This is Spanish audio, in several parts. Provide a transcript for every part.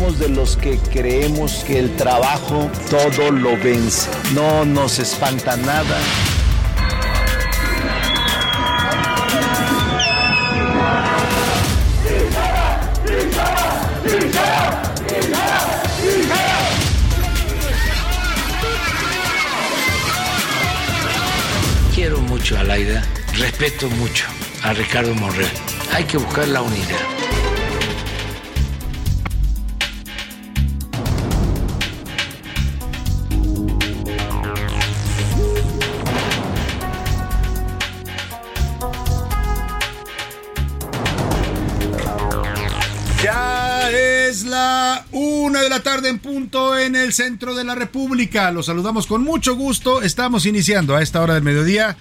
Somos de los que creemos que el trabajo todo lo vence. No nos espanta nada. Quiero mucho a Laida, respeto mucho a Ricardo Monreal. Hay que buscar la unidad. Una de la tarde en punto en el centro de la República. Los saludamos con mucho gusto. Estamos iniciando a esta hora del mediodía.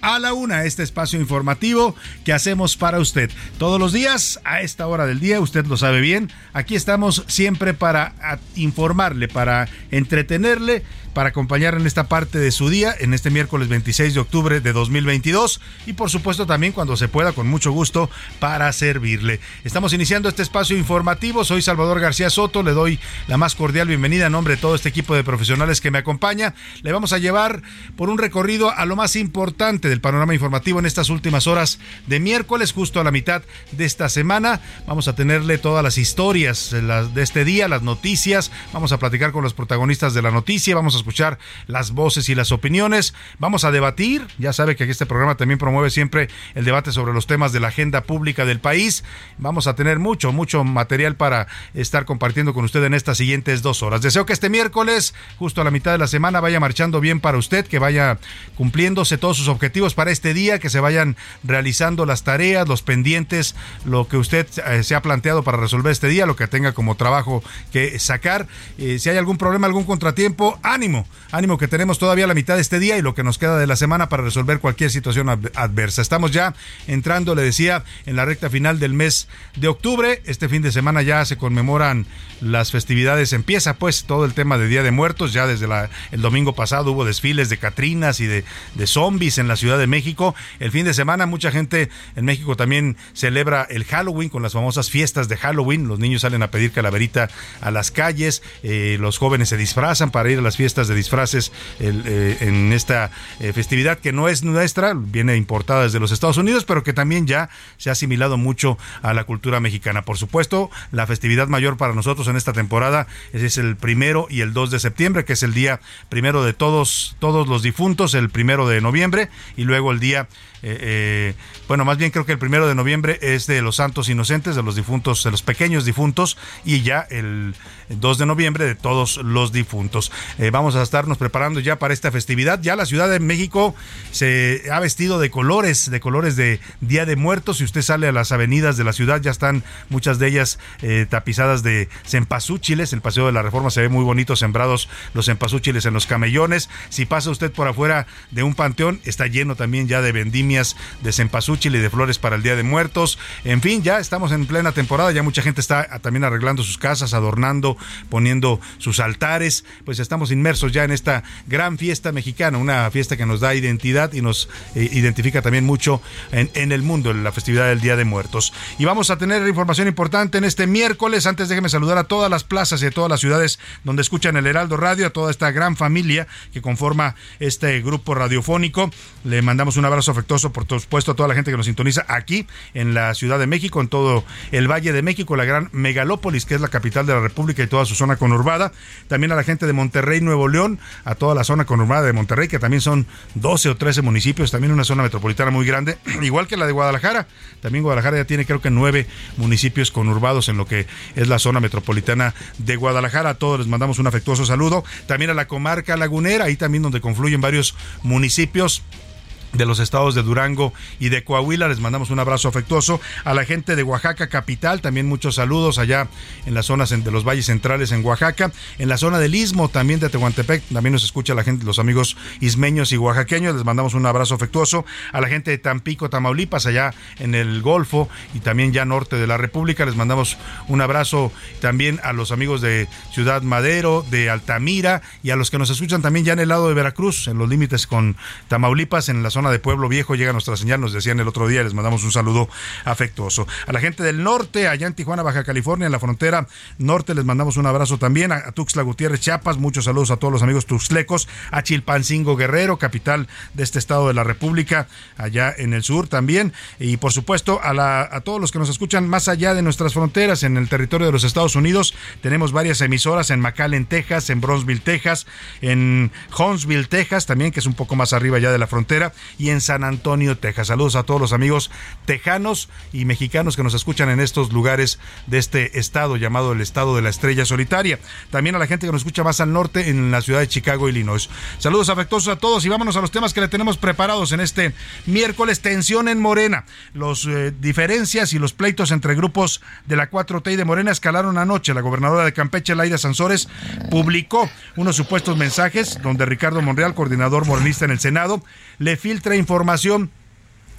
A la una, este espacio informativo que hacemos para usted. Todos los días, a esta hora del día, usted lo sabe bien, aquí estamos siempre para informarle, para entretenerle, para acompañarle en esta parte de su día, en este miércoles 26 de octubre de 2022 y por supuesto también cuando se pueda, con mucho gusto, para servirle. Estamos iniciando este espacio informativo, soy Salvador García Soto, le doy la más cordial bienvenida en nombre de todo este equipo de profesionales que me acompaña. Le vamos a llevar por un recorrido a lo más importante del panorama informativo en estas últimas horas de miércoles, justo a la mitad de esta semana. Vamos a tenerle todas las historias de este día, las noticias, vamos a platicar con los protagonistas de la noticia, vamos a escuchar las voces y las opiniones, vamos a debatir, ya sabe que aquí este programa también promueve siempre el debate sobre los temas de la agenda pública del país, vamos a tener mucho, mucho material para estar compartiendo con usted en estas siguientes dos horas. Deseo que este miércoles, justo a la mitad de la semana, vaya marchando bien para usted, que vaya cumpliéndose todos sus objetivos para este día, que se vayan realizando las tareas, los pendientes, lo que usted eh, se ha planteado para resolver este día, lo que tenga como trabajo que sacar. Eh, si hay algún problema, algún contratiempo, ánimo, ánimo que tenemos todavía la mitad de este día y lo que nos queda de la semana para resolver cualquier situación ad- adversa. Estamos ya entrando, le decía, en la recta final del mes de octubre. Este fin de semana ya se conmemoran las festividades, empieza pues todo el tema de Día de Muertos, ya desde el domingo pasado hubo desfiles de Catrinas y de, de zombies en la Ciudad de México. El fin de semana mucha gente en México también celebra el Halloween con las famosas fiestas de Halloween. Los niños salen a pedir calaverita a las calles, eh, los jóvenes se disfrazan para ir a las fiestas de disfraces eh, en esta eh, festividad que no es nuestra, viene importada desde los Estados Unidos, pero que también ya se ha asimilado mucho a la cultura mexicana. Por supuesto, la festividad mayor para nosotros en esta temporada es, es el primero y el 2 de septiembre, que es el día primero de todos, todos los difuntos, el primero de noviembre, y luego el día eh, eh, bueno, más bien creo que el primero de noviembre es de los santos inocentes, de los difuntos, de los pequeños difuntos, y ya el 2 de noviembre de todos los difuntos. Eh, vamos a estarnos preparando ya para esta festividad. Ya la Ciudad de México se ha vestido de colores, de colores de Día de Muertos. Si usted sale a las avenidas de la ciudad, ya están muchas de ellas tapizadas de cempasúchiles. El Paseo de la Reforma se ve muy bonito, sembrados los cempasúchiles en los camellones. Si pasa usted por afuera de un panteón, está lleno también ya de vendimias de cempasúchil y de flores para el Día de Muertos. En fin, ya estamos en plena temporada, ya mucha gente está también arreglando sus casas, adornando, poniendo sus altares. Pues estamos inmersos ya en esta gran fiesta mexicana, una fiesta que nos da identidad y nos eh, identifica también mucho en, en, el mundo, en la festividad del Día de Muertos. Y vamos a tener información importante en este miércoles. Antes déjeme saludar a todas las plazas y a todas las ciudades donde escuchan el Heraldo Radio, a toda esta gran familia que conforma este grupo radiofónico. Le mandamos un abrazo afectuoso, por supuesto, a toda la gente que nos sintoniza aquí en la Ciudad de México, en todo el Valle de México, la gran megalópolis que es la capital de la República y toda su zona conurbada. También a la gente de Monterrey, Nuevo León, a toda la zona conurbada de Monterrey, que también son 12 o 13 municipios, también una zona metropolitana muy grande, igual que la de Guadalajara. También Guadalajara ya tiene creo que nueve municipios conurbados en lo que es la zona metropolitana de Guadalajara. A todos les mandamos un afectuoso saludo. También a la comarca lagunera, ahí también donde confluyen varios municipios de los estados de Durango y de Coahuila. Les mandamos un abrazo afectuoso. A la gente de Oaxaca capital, también muchos saludos allá en las zonas de los valles centrales en Oaxaca. En la zona del Istmo, también de Tehuantepec, también nos escucha la gente, los amigos ismeños y oaxaqueños. Les mandamos un abrazo afectuoso. A la gente de Tampico, Tamaulipas, allá en el Golfo y también ya norte de la República. Les mandamos un abrazo también a los amigos de Ciudad Madero, de Altamira y a los que nos escuchan también ya en el lado de Veracruz, en los límites con Tamaulipas, en la zona de Pueblo Viejo llega nuestra señal, nos decían el otro día, les mandamos un saludo afectuoso. A la gente del norte, allá en Tijuana, Baja California, en la frontera norte, les mandamos un abrazo también. A, Tuxtla Gutiérrez, Chiapas, muchos saludos a todos los amigos tuxtlecos. A Chilpancingo Guerrero, capital de este estado de la República, allá en el sur también. Y por supuesto, a, la, a todos los que nos escuchan más allá de nuestras fronteras, en el territorio de los Estados Unidos, tenemos varias emisoras en McAllen, Texas, en Bronzeville, Texas, en Huntsville, Texas, también, que es un poco más arriba ya de la frontera y en San Antonio, Texas. Saludos a todos los amigos tejanos y mexicanos que nos escuchan en estos lugares de este estado llamado el estado de la estrella solitaria. También a la gente que nos escucha más al norte en la ciudad de Chicago, Illinois. Saludos afectuosos a todos y vámonos a los temas que le tenemos preparados en este miércoles. Tensión en Morena. Los eh, diferencias y los pleitos entre grupos de la 4T y de Morena escalaron anoche. La gobernadora de Campeche, Laida Sansores, publicó unos supuestos mensajes donde Ricardo Monreal, coordinador morenista en el Senado, le filtra información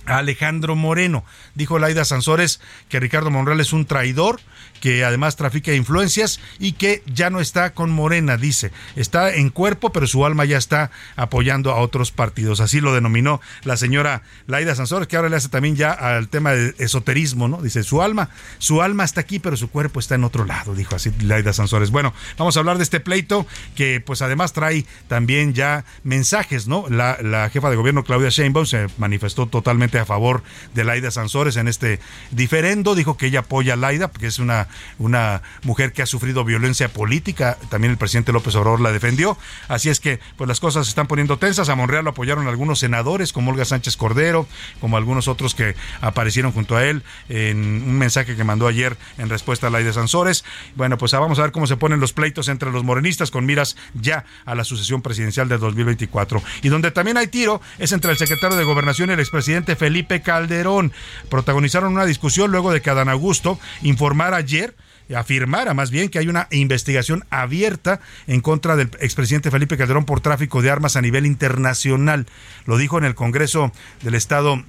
a Alejandro Moreno. Dijo Laida Sansores que Ricardo Monreal es un traidor, que además trafica influencias y que ya no está con Morena, dice. Está en cuerpo, pero su alma ya está apoyando a otros partidos. Así lo denominó la señora Laida Sansores, que ahora le hace también ya al tema de esoterismo, ¿no? Dice, su alma, su alma está aquí, pero su cuerpo está en otro lado, dijo así Laida Sansores. Bueno, vamos a hablar de este pleito que pues además trae también ya mensajes, ¿no? La, la jefa de gobierno Claudia Sheinbaum se manifestó totalmente a favor de Laida Sansores en este diferendo, dijo que ella apoya a Laida porque es una una mujer que ha sufrido violencia política. También el presidente López Obrador la defendió. Así es que, pues las cosas se están poniendo tensas. A Monreal lo apoyaron algunos senadores, como Olga Sánchez Cordero, como algunos otros que aparecieron junto a él en un mensaje que mandó ayer en respuesta a la de Sansores. Bueno, pues vamos a ver cómo se ponen los pleitos entre los morenistas con miras ya a la sucesión presidencial de 2024. Y donde también hay tiro es entre el secretario de Gobernación y el expresidente Felipe Calderón. Protagonizaron una discusión luego de que Adán Augusto informara ayer afirmara más bien que hay una investigación abierta en contra del expresidente Felipe Calderón por tráfico de armas a nivel internacional. Lo dijo en el Congreso del Estado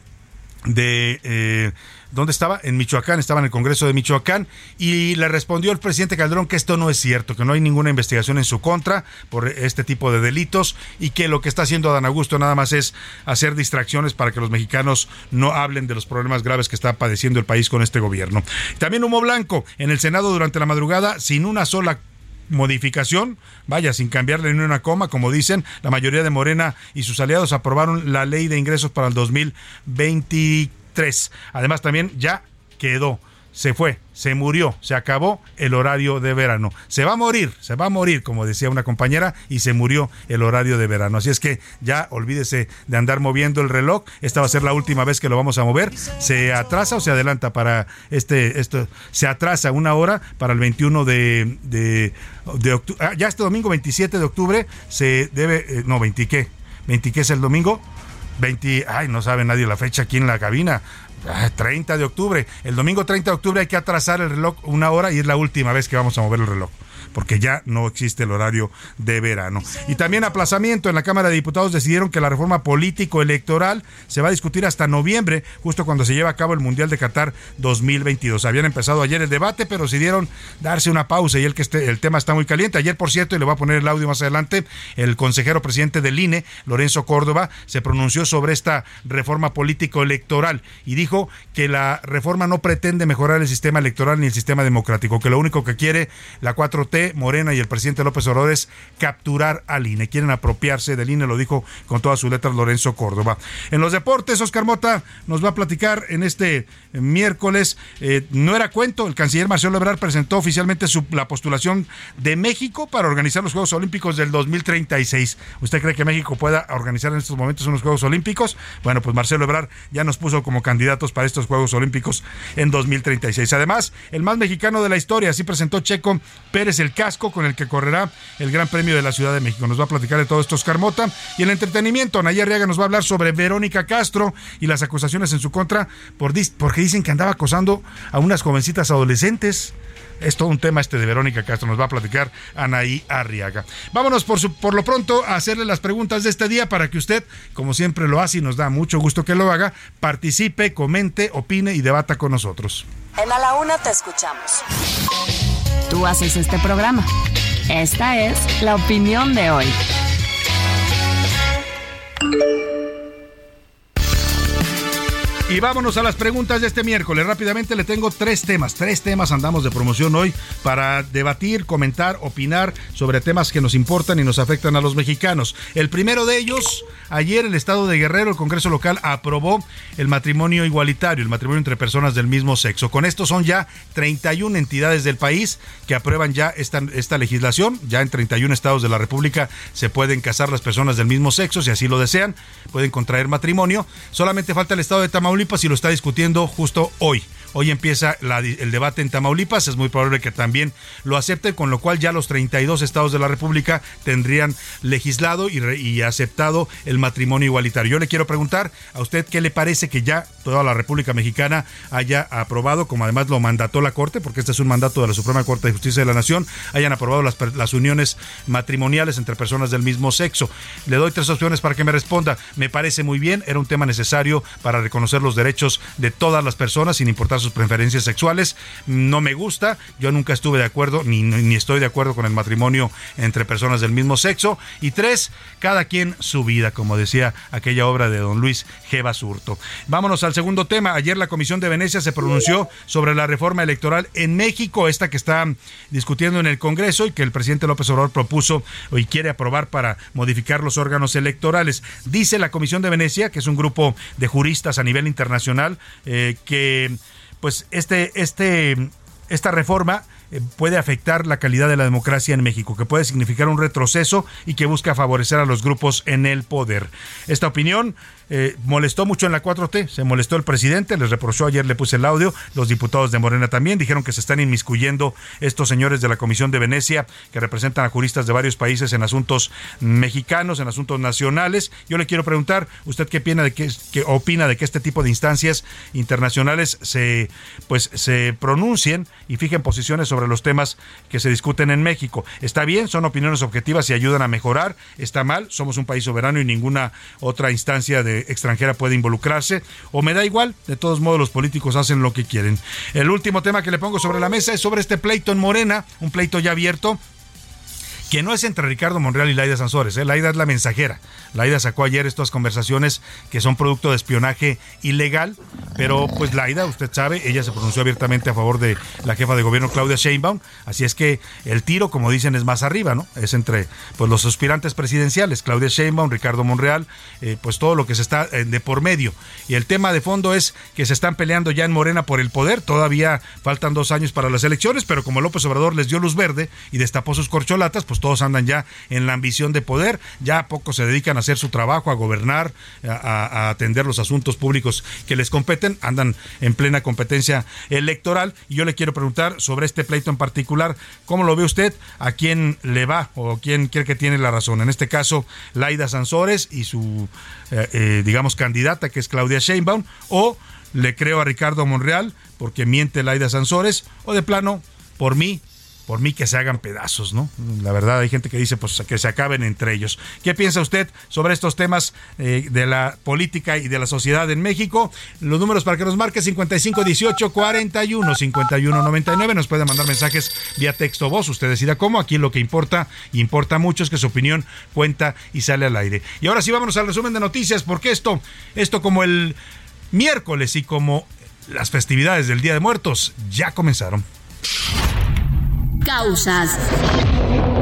de eh, ¿Dónde estaba? En Michoacán, estaba en el Congreso de Michoacán y le respondió el presidente Calderón que esto no es cierto, que no hay ninguna investigación en su contra por este tipo de delitos y que lo que está haciendo Adán Augusto nada más es hacer distracciones para que los mexicanos no hablen de los problemas graves que está padeciendo el país con este gobierno. También humo blanco en el Senado durante la madrugada sin una sola modificación, vaya, sin cambiarle ni una coma, como dicen, la mayoría de Morena y sus aliados aprobaron la ley de ingresos para el 2024 3. Además, también ya quedó, se fue, se murió, se acabó el horario de verano. Se va a morir, se va a morir, como decía una compañera, y se murió el horario de verano. Así es que ya olvídese de andar moviendo el reloj. Esta va a ser la última vez que lo vamos a mover. ¿Se atrasa o se adelanta para este, esto? Se atrasa una hora para el 21 de, de, octubre. Ah, ya este domingo 27 de octubre se debe, eh, no, 20 qué, 20 qué es el domingo. 20, ay, no sabe nadie la fecha aquí en la cabina. 30 ah, de octubre. El domingo 30 de octubre hay que atrasar el reloj una hora y es la última vez que vamos a mover el reloj. Porque ya no existe el horario de verano. Y también aplazamiento en la Cámara de Diputados decidieron que la reforma político-electoral se va a discutir hasta noviembre, justo cuando se lleva a cabo el Mundial de Qatar 2022. Habían empezado ayer el debate, pero decidieron darse una pausa y el que el tema está muy caliente. Ayer, por cierto, y le voy a poner el audio más adelante, el consejero presidente del INE, Lorenzo Córdoba, se pronunció sobre esta reforma político-electoral y dijo que la reforma no pretende mejorar el sistema electoral ni el sistema democrático, que lo único que quiere la 4T, Morena y el presidente López Obrador capturar al INE. Quieren apropiarse del INE, lo dijo con todas sus letras Lorenzo Córdoba. En los deportes, Oscar Mota nos va a platicar en este miércoles. Eh, no era cuento, el canciller Marcelo Ebrard presentó oficialmente su, la postulación de México para organizar los Juegos Olímpicos del 2036. ¿Usted cree que México pueda organizar en estos momentos unos Juegos Olímpicos? Bueno, pues Marcelo Ebrard ya nos puso como candidatos para estos Juegos Olímpicos en 2036. Además, el más mexicano de la historia, así presentó Checo Pérez el casco con el que correrá el Gran Premio de la Ciudad de México. Nos va a platicar de todo esto Oscar Mota. Y el entretenimiento, Nayar Riaga nos va a hablar sobre Verónica Castro y las acusaciones en su contra por, porque dicen que andaba acosando a unas jovencitas adolescentes. Es todo un tema este de Verónica Castro, nos va a platicar Anaí Arriaga. Vámonos por, por lo pronto a hacerle las preguntas de este día para que usted, como siempre lo hace y nos da mucho gusto que lo haga, participe, comente, opine y debata con nosotros. En A la Una te escuchamos. Tú haces este programa. Esta es la opinión de hoy. Y vámonos a las preguntas de este miércoles. Rápidamente le tengo tres temas. Tres temas andamos de promoción hoy para debatir, comentar, opinar sobre temas que nos importan y nos afectan a los mexicanos. El primero de ellos, ayer el Estado de Guerrero, el Congreso local, aprobó el matrimonio igualitario, el matrimonio entre personas del mismo sexo. Con esto son ya 31 entidades del país que aprueban ya esta, esta legislación. Ya en 31 estados de la República se pueden casar las personas del mismo sexo, si así lo desean, pueden contraer matrimonio. Solamente falta el Estado de Tamaulipas y lo está discutiendo justo hoy. Hoy empieza el debate en Tamaulipas, es muy probable que también lo acepte, con lo cual ya los 32 estados de la República tendrían legislado y, aceptado el matrimonio igualitario. Yo le quiero preguntar a usted qué le parece que ya toda la República Mexicana haya aprobado, como además lo mandató la Corte, porque este es un mandato de la Suprema Corte de Justicia de la Nación, hayan aprobado las, las uniones matrimoniales entre personas del mismo sexo. Le doy tres opciones para que me responda. Me parece muy bien, era un tema necesario para reconocer los derechos de todas las personas sin importar sus preferencias sexuales. No me gusta, yo nunca estuve de acuerdo ni, ni estoy de acuerdo con el matrimonio entre personas del mismo sexo. Y tres, cada quien su vida, como decía aquella obra de don Luis G. Basurto. Vámonos al segundo tema. Ayer la Comisión de Venecia se pronunció sobre la reforma electoral en México, esta que está discutiendo en el Congreso y que el presidente López Obrador propuso y quiere aprobar para modificar los órganos electorales. Dice la Comisión de Venecia, que es un grupo de juristas a nivel internacional, eh, que pues este, este, esta reforma puede afectar la calidad de la democracia en México, que puede significar un retroceso y que busca favorecer a los grupos en el poder. Esta opinión eh, molestó mucho en la 4T, se molestó el presidente, les reprochó, ayer le puse el audio, los diputados de Morena también dijeron que se están inmiscuyendo estos señores de la Comisión de Venecia, que representan a juristas de varios países en asuntos mexicanos, en asuntos nacionales. Yo le quiero preguntar, ¿usted qué opina de que, qué opina de que este tipo de instancias internacionales se, pues, se pronuncien y fijen posiciones sobre los temas que se discuten en México? ¿Está bien? ¿Son opiniones objetivas y ayudan a mejorar? ¿Está mal? Somos un país soberano y ninguna otra instancia de extranjera puede involucrarse, o me da igual, de todos modos los políticos hacen lo que quieren. El último tema que le pongo sobre la mesa es sobre este pleito en Morena, un pleito ya abierto que no es entre Ricardo Monreal y Laida Sansores. ¿eh? Laida es la mensajera. Laida sacó ayer estas conversaciones que son producto de espionaje ilegal, pero pues Laida, usted sabe, ella se pronunció abiertamente a favor de la jefa de gobierno Claudia Sheinbaum, así es que el tiro, como dicen, es más arriba, ¿no? Es entre pues los aspirantes presidenciales, Claudia Sheinbaum, Ricardo Monreal, eh, pues todo lo que se está eh, de por medio. Y el tema de fondo es que se están peleando ya en Morena por el poder, todavía faltan dos años para las elecciones, pero como López Obrador les dio luz verde y destapó sus corcholatas, pues todos andan ya en la ambición de poder, ya pocos se dedican a hacer su trabajo, a gobernar, a, atender los asuntos públicos que les competen, andan en plena competencia electoral. Y yo le quiero preguntar sobre este pleito en particular, ¿cómo lo ve usted? ¿A quién le va o quién cree que tiene la razón? En este caso, Laida Sansores y su, eh, eh, digamos, candidata, que es Claudia Sheinbaum, o le creo a Ricardo Monreal porque miente Laida Sansores, o de plano, por mí, por mí que se hagan pedazos, ¿no? La verdad, hay gente que dice pues que se acaben entre ellos. ¿Qué piensa usted sobre estos temas eh, de la política y de la sociedad en México? Los números para que nos marque 55 18 41 51 99. Nos puede mandar mensajes vía texto voz. Usted decida cómo. Aquí lo que importa, importa mucho, es que su opinión cuenta y sale al aire. Y ahora sí, vámonos al resumen de noticias, porque esto, esto como el miércoles y como las festividades del Día de Muertos ya comenzaron. Causas.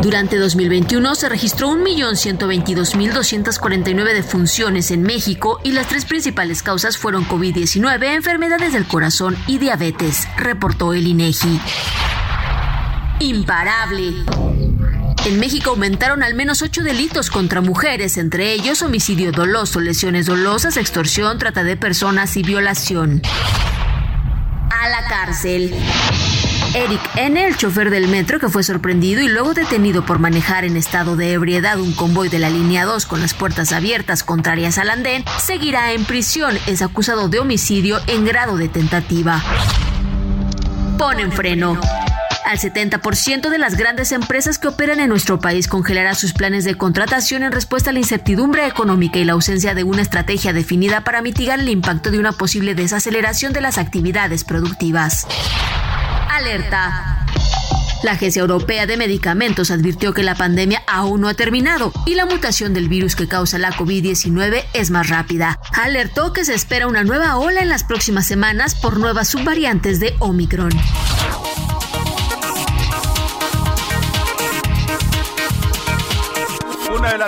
Durante 2021 se registró 1.122.249 defunciones en México y las tres principales causas fueron COVID-19, enfermedades del corazón y diabetes, reportó el INEGI. Imparable. En México aumentaron al menos ocho delitos contra mujeres, entre ellos homicidio doloso, lesiones dolosas, extorsión, trata de personas y violación. A la cárcel. Eric N., el chofer del metro que fue sorprendido y luego detenido por manejar en estado de ebriedad un convoy de la línea 2 con las puertas abiertas contrarias al andén, seguirá en prisión. Es acusado de homicidio en grado de tentativa. Ponen freno. Al 70% de las grandes empresas que operan en nuestro país congelará sus planes de contratación en respuesta a la incertidumbre económica y la ausencia de una estrategia definida para mitigar el impacto de una posible desaceleración de las actividades productivas. Alerta. La Agencia Europea de Medicamentos advirtió que la pandemia aún no ha terminado y la mutación del virus que causa la COVID-19 es más rápida. Alertó que se espera una nueva ola en las próximas semanas por nuevas subvariantes de Omicron.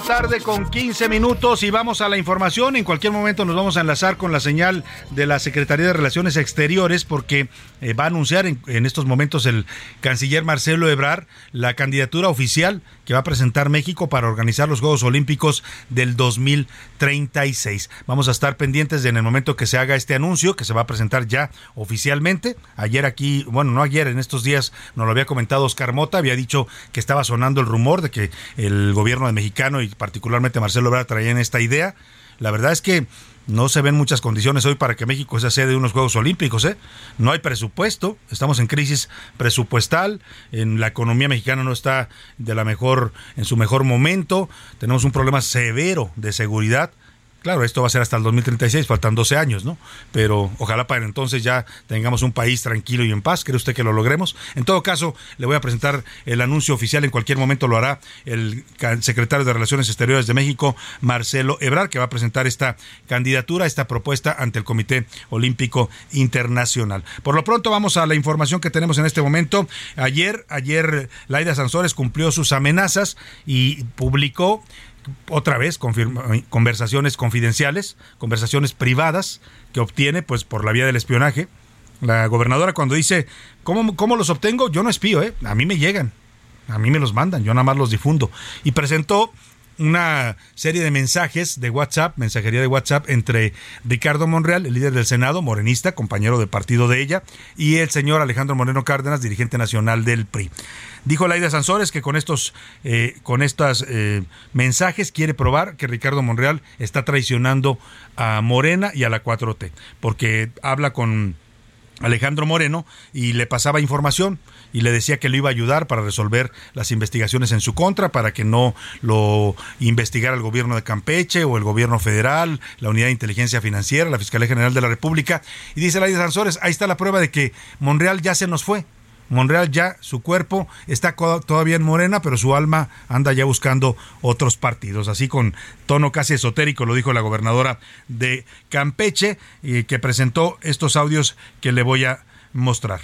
Tarde con 15 minutos y vamos a la información. En cualquier momento nos vamos a enlazar con la señal de la Secretaría de Relaciones Exteriores porque eh, va a anunciar en, en, estos momentos el canciller Marcelo Ebrar la candidatura oficial que va a presentar México para organizar los Juegos Olímpicos del 2036. Vamos a estar pendientes de en el momento que se haga este anuncio, que se va a presentar ya oficialmente. Ayer aquí, bueno, no ayer, en estos días nos lo había comentado Oscar Mota, había dicho que estaba sonando el rumor de que el gobierno de mexicano y particularmente Marcelo Ebrard traían esta idea. La verdad es que no se ven muchas condiciones hoy para que México sea sede de unos Juegos Olímpicos. ¿eh? No hay presupuesto, estamos en crisis presupuestal, en la economía mexicana no está de la mejor, en su mejor momento, tenemos un problema severo de seguridad Claro, esto va a ser hasta el 2036, faltan 12 años, ¿no? Pero ojalá para entonces ya tengamos un país tranquilo y en paz. ¿Cree usted que lo logremos? En todo caso, le voy a presentar el anuncio oficial. En cualquier momento lo hará el secretario de Relaciones Exteriores de México, Marcelo Ebrard, que va a presentar esta candidatura, esta propuesta ante el Comité Olímpico Internacional. Por lo pronto, vamos a la información que tenemos en este momento. Ayer, ayer, Laida Sansores cumplió sus amenazas y publicó otra vez conversaciones confidenciales, conversaciones privadas que obtiene pues por la vía del espionaje. La gobernadora cuando dice, ¿cómo, cómo los obtengo? Yo no espío, ¿eh? a mí me llegan, a mí me los mandan, yo nada más los difundo. Y presentó una serie de mensajes de WhatsApp, mensajería de WhatsApp entre Ricardo Monreal, el líder del Senado, morenista, compañero de partido de ella, y el señor Alejandro Moreno Cárdenas, dirigente nacional del PRI. Dijo Laida Sansores que con estos, eh, con estos eh, mensajes quiere probar que Ricardo Monreal está traicionando a Morena y a la 4T, porque habla con Alejandro Moreno y le pasaba información y le decía que lo iba a ayudar para resolver las investigaciones en su contra, para que no lo investigara el gobierno de Campeche o el gobierno federal, la Unidad de Inteligencia Financiera, la Fiscalía General de la República. Y dice Laida Sansores, ahí está la prueba de que Monreal ya se nos fue. Monreal ya, su cuerpo está todavía en Morena, pero su alma anda ya buscando otros partidos. Así con tono casi esotérico lo dijo la gobernadora de Campeche, y que presentó estos audios que le voy a mostrar.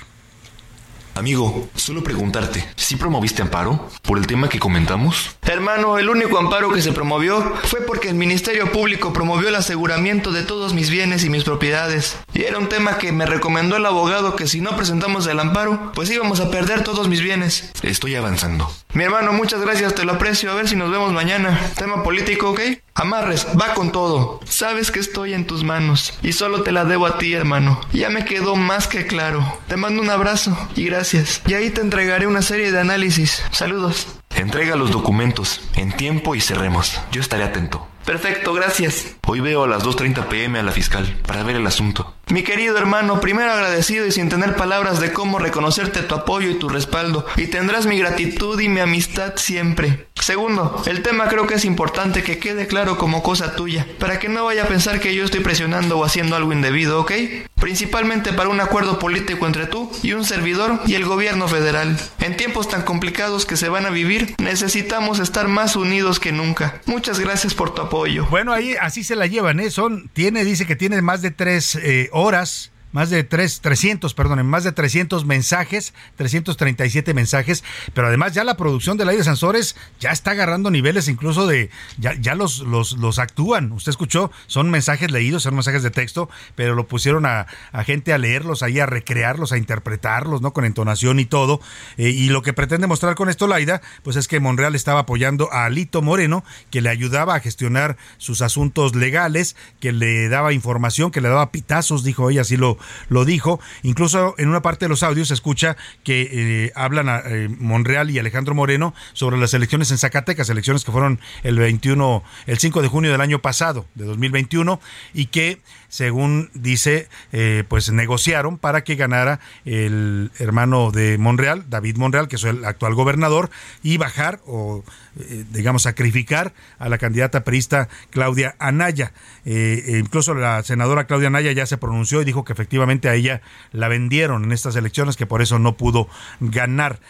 Amigo, solo preguntarte, ¿sí promoviste amparo por el tema que comentamos? Hermano, el único amparo que se promovió fue porque el Ministerio Público promovió el aseguramiento de todos mis bienes y mis propiedades. Y era un tema que me recomendó el abogado que si no presentamos el amparo, pues íbamos a perder todos mis bienes. Estoy avanzando. Mi hermano, muchas gracias, te lo aprecio. A ver si nos vemos mañana. Tema político, ¿ok? Amarres, va con todo. Sabes que estoy en tus manos y solo te la debo a ti, hermano. Ya me quedó más que claro. Te mando un abrazo y gracias. Y ahí te entregaré una serie de análisis. Saludos. Entrega los documentos en tiempo y cerremos. Yo estaré atento. Perfecto, gracias. Hoy veo a las 2.30 pm a la fiscal para ver el asunto. Mi querido hermano, primero agradecido y sin tener palabras de cómo reconocerte tu apoyo y tu respaldo, y tendrás mi gratitud y mi amistad siempre. Segundo, el tema creo que es importante que quede claro como cosa tuya, para que no vaya a pensar que yo estoy presionando o haciendo algo indebido, ¿ok? Principalmente para un acuerdo político entre tú y un servidor y el gobierno federal. En tiempos tan complicados que se van a vivir, necesitamos estar más unidos que nunca. Muchas gracias por tu apoyo. Bueno, ahí así se la llevan, ¿eh? Son, tiene, dice que tiene más de tres eh, horas más de 3, 300, perdón, más de 300 mensajes, 337 mensajes, pero además ya la producción de la de Sansores ya está agarrando niveles incluso de, ya, ya los, los, los actúan, usted escuchó, son mensajes leídos, son mensajes de texto, pero lo pusieron a, a gente a leerlos, ahí a recrearlos, a interpretarlos, ¿no? Con entonación y todo, eh, y lo que pretende mostrar con esto Laida, pues es que Monreal estaba apoyando a Alito Moreno, que le ayudaba a gestionar sus asuntos legales, que le daba información, que le daba pitazos, dijo ella, así lo, lo dijo. Incluso en una parte de los audios se escucha que eh, hablan a eh, Monreal y Alejandro Moreno sobre las elecciones en Zacatecas, elecciones que fueron el 21, el 5 de junio del año pasado, de 2021, y que según dice, eh, pues negociaron para que ganara el hermano de Monreal, David Monreal, que es el actual gobernador, y bajar o, eh, digamos, sacrificar a la candidata perista Claudia Anaya. Eh, incluso la senadora Claudia Anaya ya se pronunció y dijo que efectivamente a ella la vendieron en estas elecciones, que por eso no pudo ganar.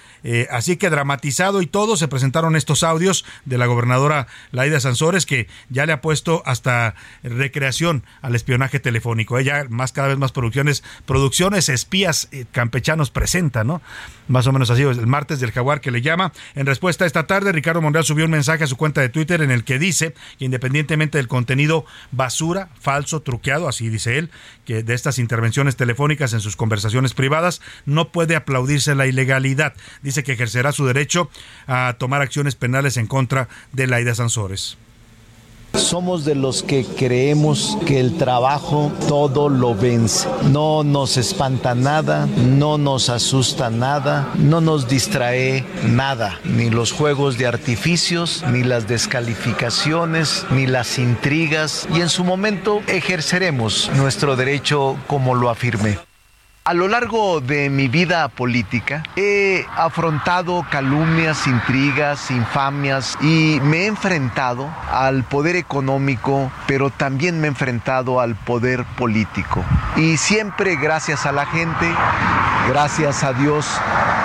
Así que dramatizado y todo, se presentaron estos audios de la gobernadora Laida Sansores, que ya le ha puesto hasta recreación al espionaje telefónico. Ella más cada vez más producciones, producciones espías eh, campechanos presenta, ¿no? Más o menos así, el martes del jaguar que le llama. En respuesta a esta tarde, Ricardo Monreal subió un mensaje a su cuenta de Twitter en el que dice que independientemente del contenido basura, falso, truqueado, así dice él, que de estas intervenciones telefónicas en sus conversaciones privadas, no puede aplaudirse la ilegalidad. Dice que ejercerá su derecho a tomar acciones penales en contra de Laida Sansores. Somos de los que creemos que el trabajo todo lo vence. No nos espanta nada, no nos asusta nada, no nos distrae nada, ni los juegos de artificios, ni las descalificaciones, ni las intrigas, y en su momento ejerceremos nuestro derecho como lo afirmé. A lo largo de mi vida política he afrontado calumnias, intrigas, infamias y me he enfrentado al poder económico, pero también me he enfrentado al poder político. Y siempre gracias a la gente, gracias a Dios,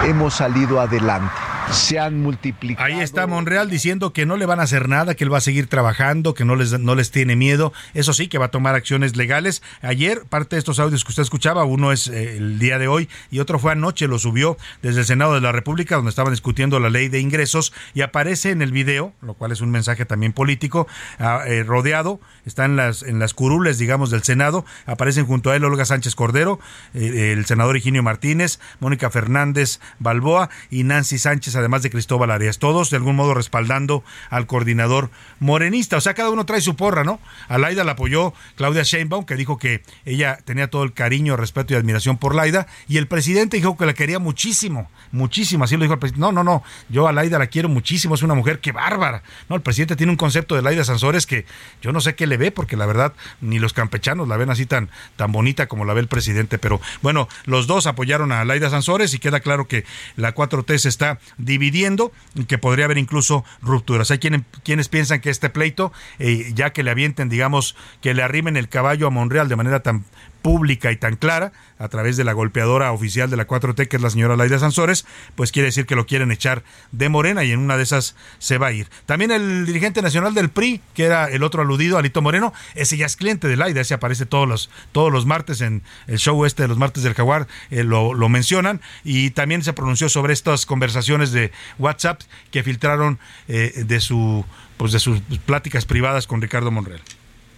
hemos salido adelante se han multiplicado. Ahí está Monreal diciendo que no le van a hacer nada, que él va a seguir trabajando, que no les, no les tiene miedo. Eso sí, que va a tomar acciones legales. Ayer, parte de estos audios que usted escuchaba, uno es eh, el día de hoy y otro fue anoche, lo subió desde el Senado de la República, donde estaban discutiendo la ley de ingresos y aparece en el video, lo cual es un mensaje también político, ah, eh, rodeado, está en las, en las curules, digamos, del Senado. Aparecen junto a él Olga Sánchez Cordero, eh, el senador Higinio Martínez, Mónica Fernández Balboa y Nancy Sánchez además de Cristóbal Arias, todos de algún modo respaldando al coordinador morenista. O sea, cada uno trae su porra, ¿no? A Laida la apoyó Claudia Sheinbaum, que dijo que ella tenía todo el cariño, respeto y admiración por Laida, y el presidente dijo que la quería muchísimo, muchísimo, así lo dijo el presidente. No, no, no, yo a Laida la quiero muchísimo, es una mujer que bárbara. No, el presidente tiene un concepto de Laida Sansores que yo no sé qué le ve, porque la verdad ni los campechanos la ven así tan, tan bonita como la ve el presidente, pero bueno, los dos apoyaron a Laida Sansores y queda claro que la 4T se está dividiendo y que podría haber incluso rupturas. Hay quienes, quienes piensan que este pleito, eh, ya que le avienten, digamos, que le arrimen el caballo a Monreal de manera tan pública y tan clara a través de la golpeadora oficial de la 4T, que es la señora Laida Sansores, pues quiere decir que lo quieren echar de Morena y en una de esas se va a ir. También el dirigente nacional del PRI, que era el otro aludido, Alito Moreno, ese ya es cliente de Laida, ese aparece todos los, todos los martes en el show este de los martes del Jaguar, eh, lo, lo mencionan, y también se pronunció sobre estas conversaciones de WhatsApp que filtraron eh, de su pues de sus pláticas privadas con Ricardo Monreal.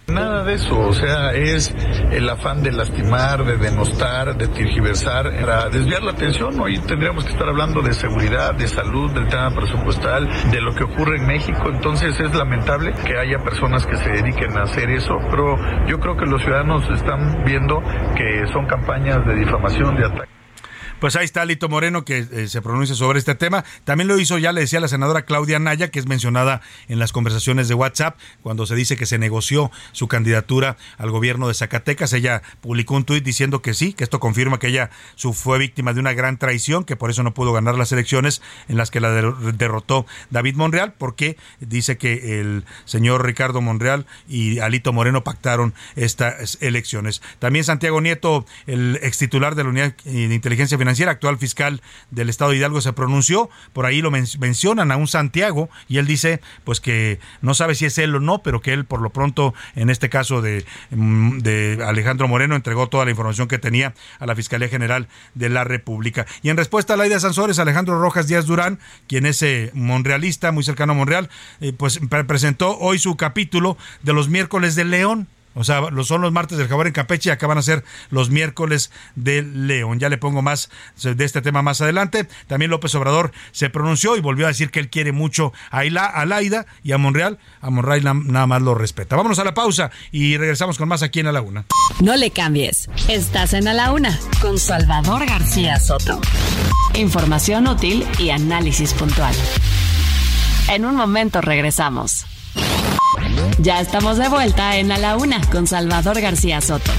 Nada de eso, o sea, es el afán de lastimar, de denostar, de tergiversar, para desviar la atención. Hoy tendríamos que estar hablando de seguridad, de salud, del tema presupuestal, de lo que ocurre en México. Entonces es lamentable que haya personas que se dediquen a hacer eso, pero yo creo que los ciudadanos están viendo que son campañas de difamación, de ataque. Pues ahí está Lito Moreno que eh, se pronuncia sobre este tema. También lo hizo, ya le decía la senadora Claudia Naya, que es mencionada en las conversaciones de WhatsApp, cuando se dice que se negoció su candidatura al gobierno de Zacatecas. Ella publicó un tuit diciendo que sí, que esto confirma que ella fue víctima de una gran traición, que por eso no pudo ganar las elecciones en las que la derrotó David Monreal, porque dice que el señor Ricardo Monreal y Alito Moreno pactaron estas elecciones. También Santiago Nieto, el ex titular de la Unidad de Inteligencia Financiera, actual fiscal del Estado de Hidalgo, se pronunció, por ahí lo mencionan a un Santiago y él dice pues que no sabe si es él o no, pero que él por lo pronto en este caso de, mm, Alejandro Moreno entregó toda la información que tenía a la Fiscalía General de la República. Y en respuesta a la idea de Sansores, Alejandro Rojas Díaz Durán, quien es eh, monrealista, muy cercano a Monreal, eh, pues presentó hoy su capítulo de los miércoles de León. O sea, son los martes del Jaguar en Campeche y acaban a ser los miércoles del León. Ya le pongo más de este tema más adelante. También López Obrador se pronunció y volvió a decir que él quiere mucho a, a Laida y a Monreal. A Monreal nada más lo respeta. Vámonos a la pausa y regresamos con más aquí en A la Una. No le cambies. Estás en A la Una con Salvador García Soto. Información útil y análisis puntual. En un momento regresamos. Ya estamos de vuelta en A la Una con Salvador García Soto.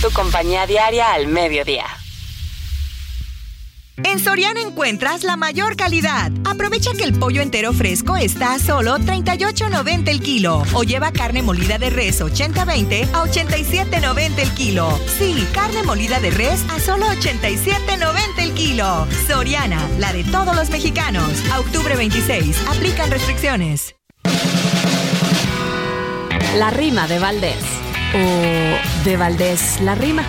Tu compañía diaria al mediodía. En Soriana encuentras la mayor calidad. Aprovecha que el pollo entero fresco está a solo 38.90 el kilo o lleva carne molida de res 80-20 a 87.90 el kilo. Sí, carne molida de res a solo 87.90 el kilo. Soriana, la de todos los mexicanos. A octubre 26, aplican restricciones. La rima de Valdés. O de Valdés la rima.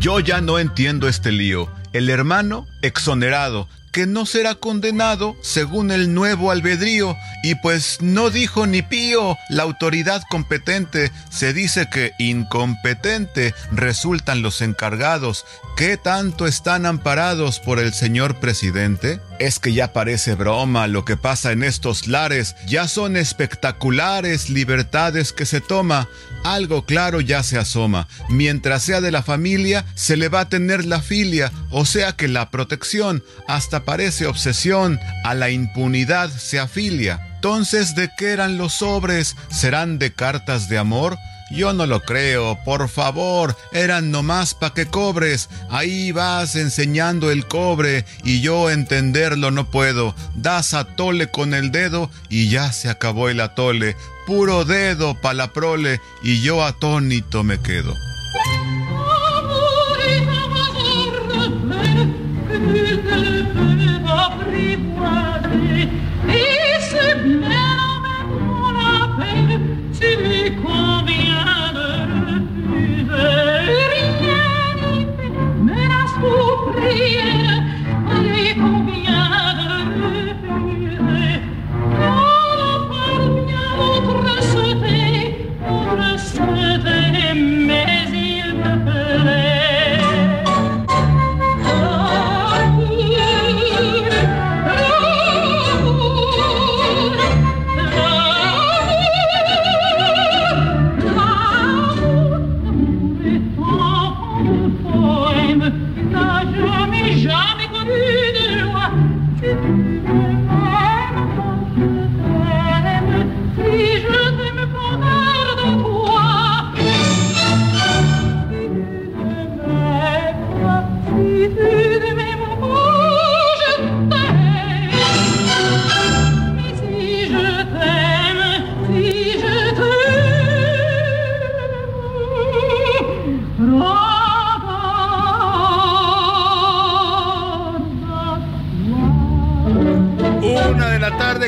Yo ya no entiendo este lío. El hermano exonerado, que no será condenado según el nuevo albedrío, y pues no dijo ni pío, la autoridad competente se dice que incompetente resultan los encargados, ¿qué tanto están amparados por el señor presidente? Es que ya parece broma lo que pasa en estos lares, ya son espectaculares libertades que se toma, algo claro ya se asoma, mientras sea de la familia se le va a tener la filia, o sea que la protección hasta parece obsesión, a la impunidad se afilia. Entonces, ¿de qué eran los sobres? ¿Serán de cartas de amor? Yo no lo creo, por favor, eran nomás pa' que cobres. Ahí vas enseñando el cobre y yo entenderlo no puedo. Das atole con el dedo y ya se acabó el atole. Puro dedo pa' la prole y yo atónito me quedo. away.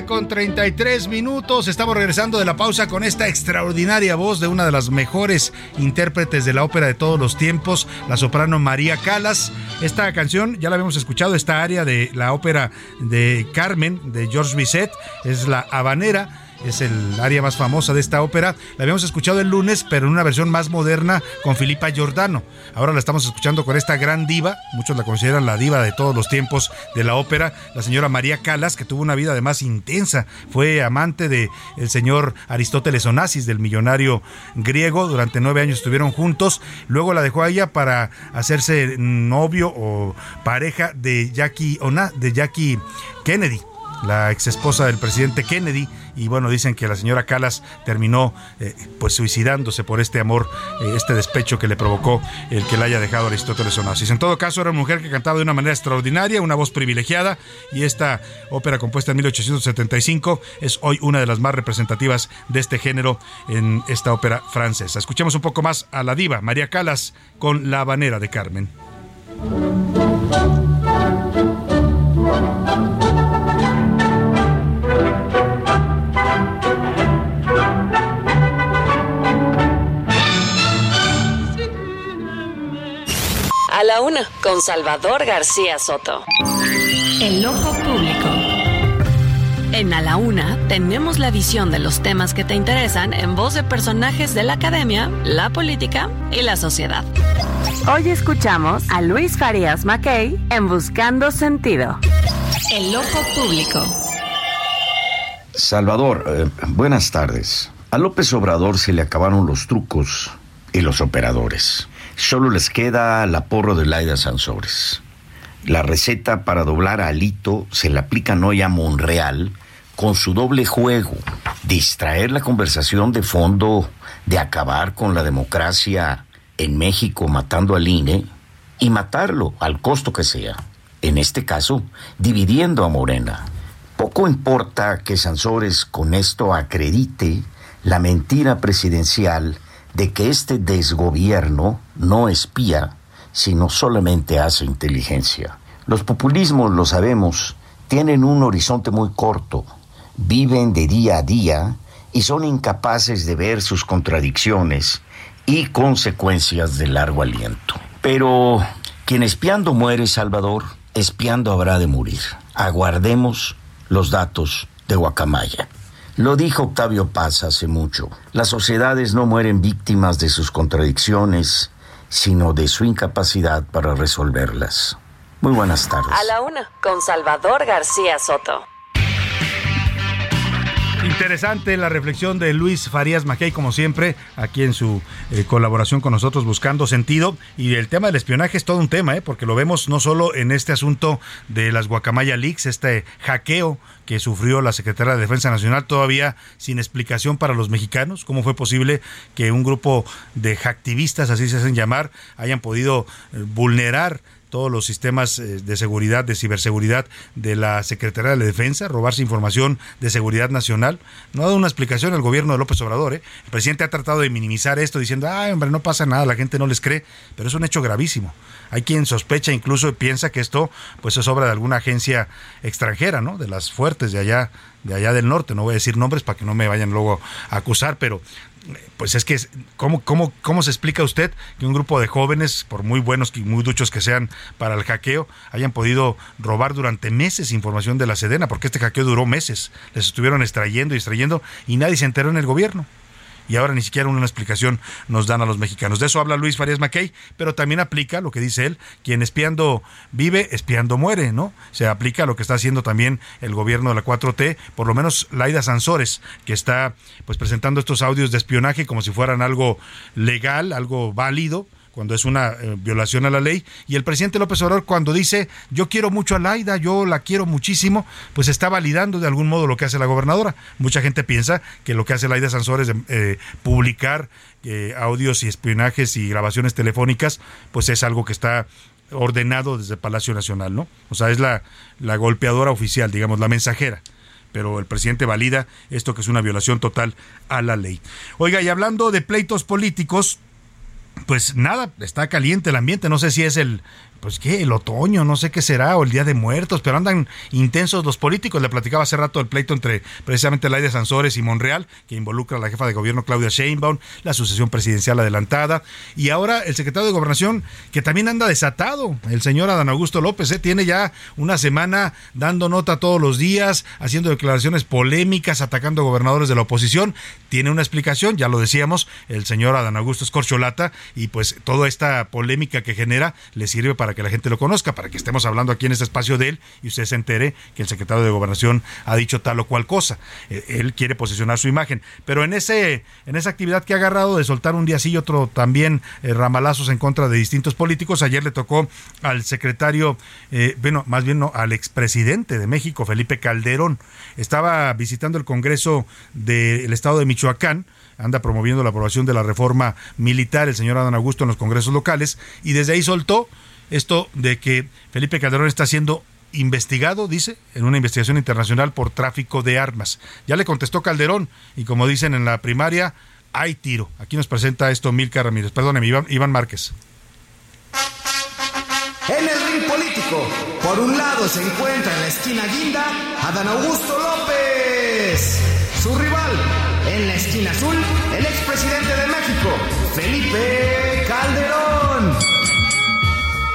Con 33 minutos. Estamos regresando de la pausa con esta extraordinaria voz de una de las mejores intérpretes de la ópera de todos los tiempos, la soprano María Calas. Esta canción ya la habíamos escuchado, esta área de la ópera de Carmen de George Bizet, es la habanera es el área más famosa de esta ópera. La habíamos escuchado el lunes, pero en una versión más moderna con Filipa Giordano. Ahora la estamos escuchando con esta gran diva, muchos la consideran la diva de todos los tiempos de la ópera, la señora María Calas, que tuvo una vida además intensa. Fue amante del el señor Aristóteles Onassis, del millonario griego. Durante nueve años estuvieron juntos. Luego la dejó a ella para hacerse novio o pareja de Jackie, Ona, de Jackie Kennedy la ex esposa del presidente Kennedy y bueno dicen que la señora Calas terminó eh, pues suicidándose por este amor eh, este despecho que le provocó el que la haya dejado Aristóteles Onassis. En todo caso era una mujer que cantaba de una manera extraordinaria una voz privilegiada y esta ópera compuesta en 1875 es hoy una de las más representativas de este género en esta ópera francesa. Escuchemos un poco más a la diva María Calas con La Habanera de Carmen la una, con Salvador García Soto. El ojo público. En A la Una tenemos la visión de los temas que te interesan en voz de personajes de la academia, la política y la sociedad. Hoy escuchamos a Luis Farías Mackey en Buscando Sentido. El ojo público. Salvador, eh, buenas tardes. A López Obrador se le acabaron los trucos y los operadores. Solo les queda la porro de Laida Sansores. La receta para doblar a Alito se le aplican hoy a Monreal con su doble juego, distraer la conversación de fondo de acabar con la democracia en México matando al INE y matarlo al costo que sea. En este caso, dividiendo a Morena. Poco importa que Sansores con esto acredite la mentira presidencial de que este desgobierno no espía, sino solamente hace inteligencia. Los populismos, lo sabemos, tienen un horizonte muy corto, viven de día a día y son incapaces de ver sus contradicciones y consecuencias de largo aliento. Pero quien espiando muere, Salvador, espiando habrá de morir. Aguardemos los datos de Guacamaya. Lo dijo Octavio Paz hace mucho. Las sociedades no mueren víctimas de sus contradicciones, sino de su incapacidad para resolverlas. Muy buenas tardes. A la una, con Salvador García Soto. Interesante la reflexión de Luis Farías Mackey, como siempre, aquí en su eh, colaboración con nosotros buscando sentido. Y el tema del espionaje es todo un tema, ¿eh? porque lo vemos no solo en este asunto de las Guacamaya Leaks, este hackeo que sufrió la Secretaría de Defensa Nacional, todavía sin explicación para los mexicanos. ¿Cómo fue posible que un grupo de hacktivistas, así se hacen llamar, hayan podido eh, vulnerar todos los sistemas eh, de seguridad, de ciberseguridad de la Secretaría de la Defensa, robarse información de seguridad nacional. No ha dado una explicación el gobierno de López Obrador. ¿eh? El presidente ha tratado de minimizar esto diciendo, ay, hombre, no pasa nada, la gente no les cree, pero es un hecho gravísimo. Hay quien sospecha, incluso piensa que esto pues es obra de alguna agencia extranjera, ¿no? De las fuertes de allá, de allá del norte. No voy a decir nombres para que no me vayan luego a acusar, pero pues es que, ¿cómo, cómo, ¿cómo se explica usted que un grupo de jóvenes, por muy buenos y muy duchos que sean para el hackeo, hayan podido robar durante meses información de la Sedena? Porque este hackeo duró meses. Les estuvieron extrayendo y extrayendo y nadie se enteró en el gobierno y ahora ni siquiera una explicación nos dan a los mexicanos. De eso habla Luis Farías Mackey, pero también aplica lo que dice él, quien espiando vive, espiando muere, ¿no? Se aplica lo que está haciendo también el gobierno de la 4T, por lo menos Laida Sansores, que está pues presentando estos audios de espionaje como si fueran algo legal, algo válido, cuando es una eh, violación a la ley. Y el presidente López Obrador cuando dice yo quiero mucho a Laida, yo la quiero muchísimo, pues está validando de algún modo lo que hace la gobernadora. Mucha gente piensa que lo que hace Laida Sansores de eh, publicar eh, audios y espionajes y grabaciones telefónicas, pues es algo que está ordenado desde Palacio Nacional, ¿no? O sea, es la, la golpeadora oficial, digamos, la mensajera pero el presidente valida esto que es una violación total a la ley. Oiga, y hablando de pleitos políticos, pues nada, está caliente el ambiente. No sé si es el, pues qué, el otoño, no sé qué será, o el Día de Muertos, pero andan intensos los políticos. Le platicaba hace rato el pleito entre precisamente Laida Sansores y Monreal, que involucra a la jefa de gobierno Claudia Sheinbaum, la sucesión presidencial adelantada, y ahora el secretario de Gobernación, que también anda desatado, el señor Adán Augusto López, ¿eh? tiene ya una semana dando nota todos los días, haciendo declaraciones polémicas, atacando gobernadores de la oposición. Tiene una explicación, ya lo decíamos, el señor Adán Augusto es corcholata, y pues toda esta polémica que genera le sirve para que la gente lo conozca, para que estemos hablando aquí en este espacio de él y usted se entere que el secretario de Gobernación ha dicho tal o cual cosa. Eh, él quiere posicionar su imagen. Pero en ese en esa actividad que ha agarrado de soltar un día sí y otro también eh, ramalazos en contra de distintos políticos, ayer le tocó al secretario, eh, bueno, más bien no, al expresidente de México, Felipe Calderón. Estaba visitando el Congreso del Estado de Michoacán anda promoviendo la aprobación de la reforma militar, el señor Adán Augusto en los congresos locales, y desde ahí soltó esto de que Felipe Calderón está siendo investigado, dice, en una investigación internacional por tráfico de armas. Ya le contestó Calderón y como dicen en la primaria, hay tiro. Aquí nos presenta esto Milka Ramírez. Perdóneme, Iván, Iván Márquez. En el ring político, por un lado se encuentra en la esquina guinda Adán Augusto López. Su rival, en la esquina azul, el expresidente de México, Felipe Calderón.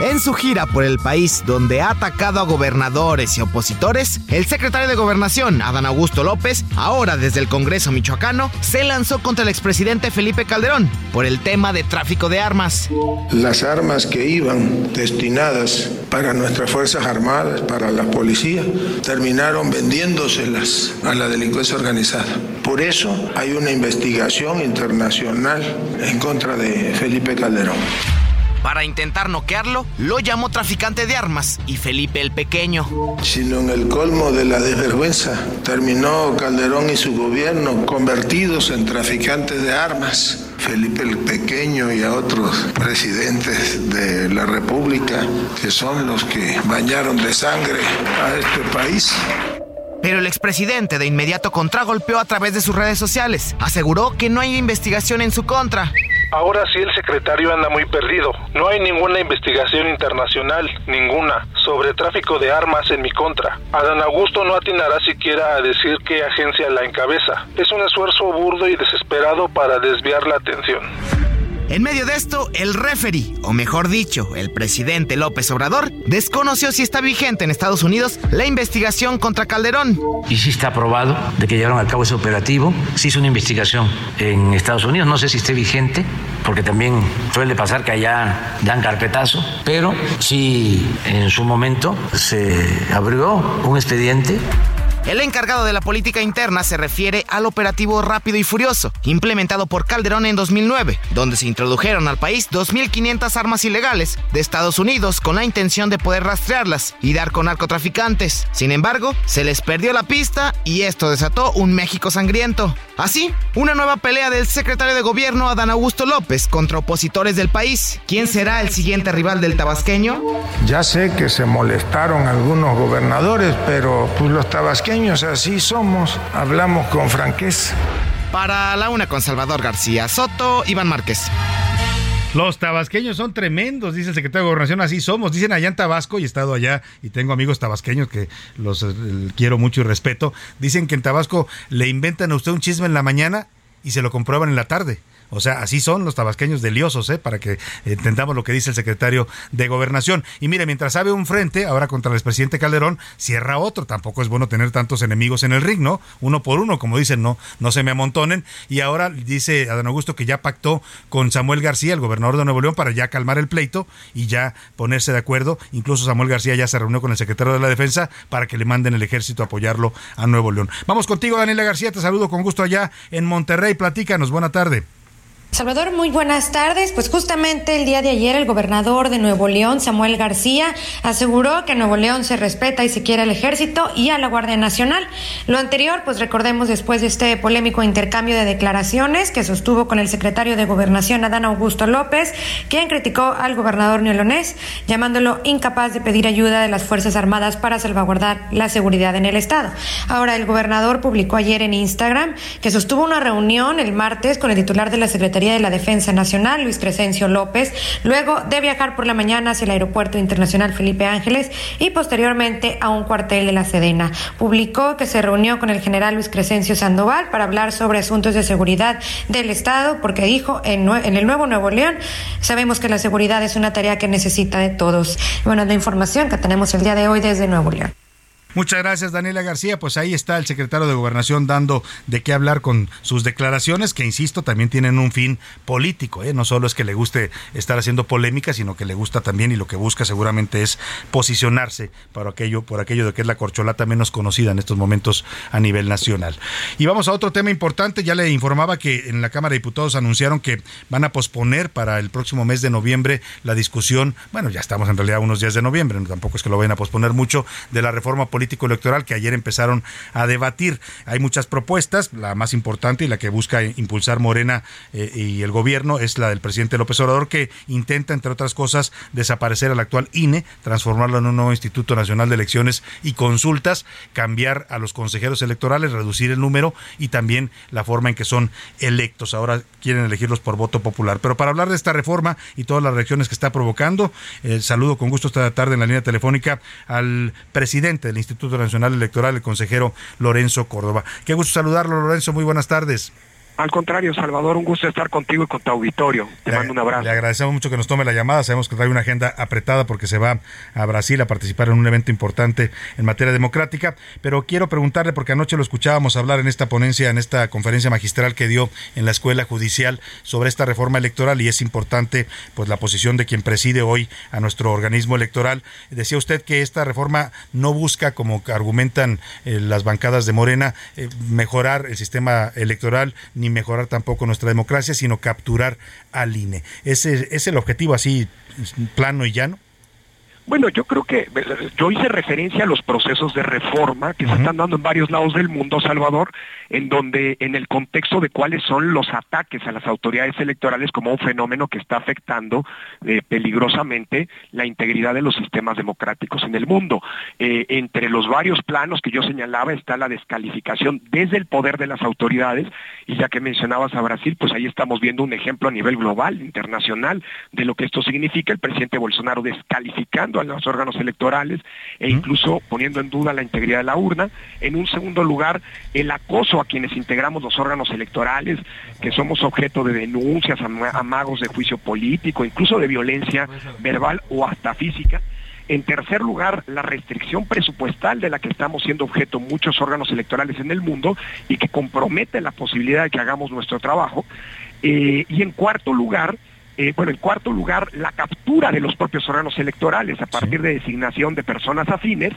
En su gira por el país, donde ha atacado a gobernadores y opositores, el secretario de Gobernación, Adán Augusto López, ahora desde el Congreso michoacano, se lanzó contra el expresidente Felipe Calderón por el tema de tráfico de armas. Las armas que iban destinadas para nuestras Fuerzas Armadas, para la policía, terminaron vendiéndoselas a la delincuencia organizada. Por eso hay una investigación internacional en contra de Felipe Calderón. Para intentar noquearlo, lo llamó traficante de armas y Felipe el Pequeño. Sino en el colmo de la desvergüenza, terminó Calderón y su gobierno convertidos en traficantes de armas. Felipe el Pequeño y a otros presidentes de la República, que son los que bañaron de sangre a este país. Pero el expresidente de inmediato contragolpeó a través de sus redes sociales. Aseguró que no hay investigación en su contra. Ahora sí el secretario anda muy perdido. No hay ninguna investigación internacional, ninguna, sobre tráfico de armas en mi contra. Adán Augusto no atinará siquiera a decir qué agencia la encabeza. Es un esfuerzo burdo y desesperado para desviar la atención. En medio de esto, el referee, o mejor dicho, el presidente López Obrador, desconoció si está vigente en Estados Unidos la investigación contra Calderón. Y sí está aprobado de que llevaron a cabo ese operativo. Se hizo una investigación en Estados Unidos. No sé si esté vigente, porque también suele pasar que allá dan carpetazo, pero sí en su momento se abrió un expediente el encargado de la política interna se refiere al operativo Rápido y Furioso, implementado por Calderón en 2009, donde se introdujeron al país 2.500 armas ilegales de Estados Unidos con la intención de poder rastrearlas y dar con narcotraficantes. Sin embargo, se les perdió la pista y esto desató un México sangriento. Así, una nueva pelea del secretario de gobierno Adán Augusto López contra opositores del país. ¿Quién será el siguiente rival del tabasqueño? Ya sé que se molestaron algunos gobernadores, pero pues los tabasqueños así somos, hablamos con franqueza. Para la una con Salvador García Soto, Iván Márquez. Los tabasqueños son tremendos, dice el secretario de Gobernación, así somos. Dicen allá en Tabasco, y he estado allá y tengo amigos tabasqueños que los eh, quiero mucho y respeto. Dicen que en Tabasco le inventan a usted un chisme en la mañana y se lo comprueban en la tarde. O sea, así son los tabasqueños deliosos, ¿eh? para que entendamos lo que dice el secretario de Gobernación. Y mire, mientras sabe un frente, ahora contra el expresidente Calderón, cierra otro. Tampoco es bueno tener tantos enemigos en el ring, ¿no? Uno por uno, como dicen, no, no se me amontonen. Y ahora dice Adán Augusto que ya pactó con Samuel García, el gobernador de Nuevo León, para ya calmar el pleito y ya ponerse de acuerdo. Incluso Samuel García ya se reunió con el secretario de la Defensa para que le manden el ejército a apoyarlo a Nuevo León. Vamos contigo, Daniela García, te saludo con gusto allá en Monterrey. Platícanos, buena tarde. Salvador, muy buenas tardes. Pues justamente el día de ayer el gobernador de Nuevo León, Samuel García, aseguró que Nuevo León se respeta y se quiere al ejército y a la Guardia Nacional. Lo anterior, pues recordemos después de este polémico intercambio de declaraciones que sostuvo con el secretario de Gobernación, Adán Augusto López, quien criticó al gobernador neolonés, llamándolo incapaz de pedir ayuda de las Fuerzas Armadas para salvaguardar la seguridad en el Estado. Ahora, el gobernador publicó ayer en Instagram que sostuvo una reunión el martes con el titular de la Secretaría De la Defensa Nacional, Luis Crescencio López, luego de viajar por la mañana hacia el Aeropuerto Internacional Felipe Ángeles y posteriormente a un cuartel de la Sedena. Publicó que se reunió con el general Luis Crescencio Sandoval para hablar sobre asuntos de seguridad del Estado, porque dijo en el nuevo Nuevo León, sabemos que la seguridad es una tarea que necesita de todos. Bueno, la información que tenemos el día de hoy desde Nuevo León. Muchas gracias, Daniela García. Pues ahí está el secretario de Gobernación dando de qué hablar con sus declaraciones, que insisto, también tienen un fin político. ¿eh? No solo es que le guste estar haciendo polémica, sino que le gusta también y lo que busca seguramente es posicionarse por aquello, por aquello de que es la corcholata menos conocida en estos momentos a nivel nacional. Y vamos a otro tema importante. Ya le informaba que en la Cámara de Diputados anunciaron que van a posponer para el próximo mes de noviembre la discusión. Bueno, ya estamos en realidad unos días de noviembre, no, tampoco es que lo vayan a posponer mucho, de la reforma política político electoral que ayer empezaron a debatir. Hay muchas propuestas, la más importante y la que busca impulsar Morena eh, y el gobierno es la del presidente López Obrador que intenta, entre otras cosas, desaparecer al actual INE, transformarlo en un nuevo Instituto Nacional de Elecciones y Consultas, cambiar a los consejeros electorales, reducir el número y también la forma en que son electos. Ahora quieren elegirlos por voto popular. Pero para hablar de esta reforma y todas las reacciones que está provocando, eh, saludo con gusto esta tarde en la línea telefónica al presidente del Instituto Instituto Nacional Electoral, el consejero Lorenzo Córdoba. Qué gusto saludarlo, Lorenzo. Muy buenas tardes. Al contrario, Salvador, un gusto estar contigo y con tu auditorio. Te mando un abrazo. Le agradecemos mucho que nos tome la llamada. Sabemos que trae una agenda apretada porque se va a Brasil a participar en un evento importante en materia democrática. Pero quiero preguntarle, porque anoche lo escuchábamos hablar en esta ponencia, en esta conferencia magistral que dio en la Escuela Judicial sobre esta reforma electoral y es importante pues la posición de quien preside hoy a nuestro organismo electoral. Decía usted que esta reforma no busca, como argumentan eh, las bancadas de Morena, eh, mejorar el sistema electoral ni mejorar tampoco nuestra democracia, sino capturar al INE. ¿Ese es el objetivo así plano y llano? Bueno, yo creo que yo hice referencia a los procesos de reforma que se están dando en varios lados del mundo, Salvador, en donde en el contexto de cuáles son los ataques a las autoridades electorales como un fenómeno que está afectando eh, peligrosamente la integridad de los sistemas democráticos en el mundo. Eh, entre los varios planos que yo señalaba está la descalificación desde el poder de las autoridades y ya que mencionabas a Brasil, pues ahí estamos viendo un ejemplo a nivel global, internacional, de lo que esto significa, el presidente Bolsonaro descalificando a los órganos electorales e incluso poniendo en duda la integridad de la urna. En un segundo lugar, el acoso a quienes integramos los órganos electorales, que somos objeto de denuncias, amagos de juicio político, incluso de violencia verbal o hasta física. En tercer lugar, la restricción presupuestal de la que estamos siendo objeto muchos órganos electorales en el mundo y que compromete la posibilidad de que hagamos nuestro trabajo. Eh, y en cuarto lugar, eh, bueno, en cuarto lugar, la captura de los propios órganos electorales a partir de designación de personas afines.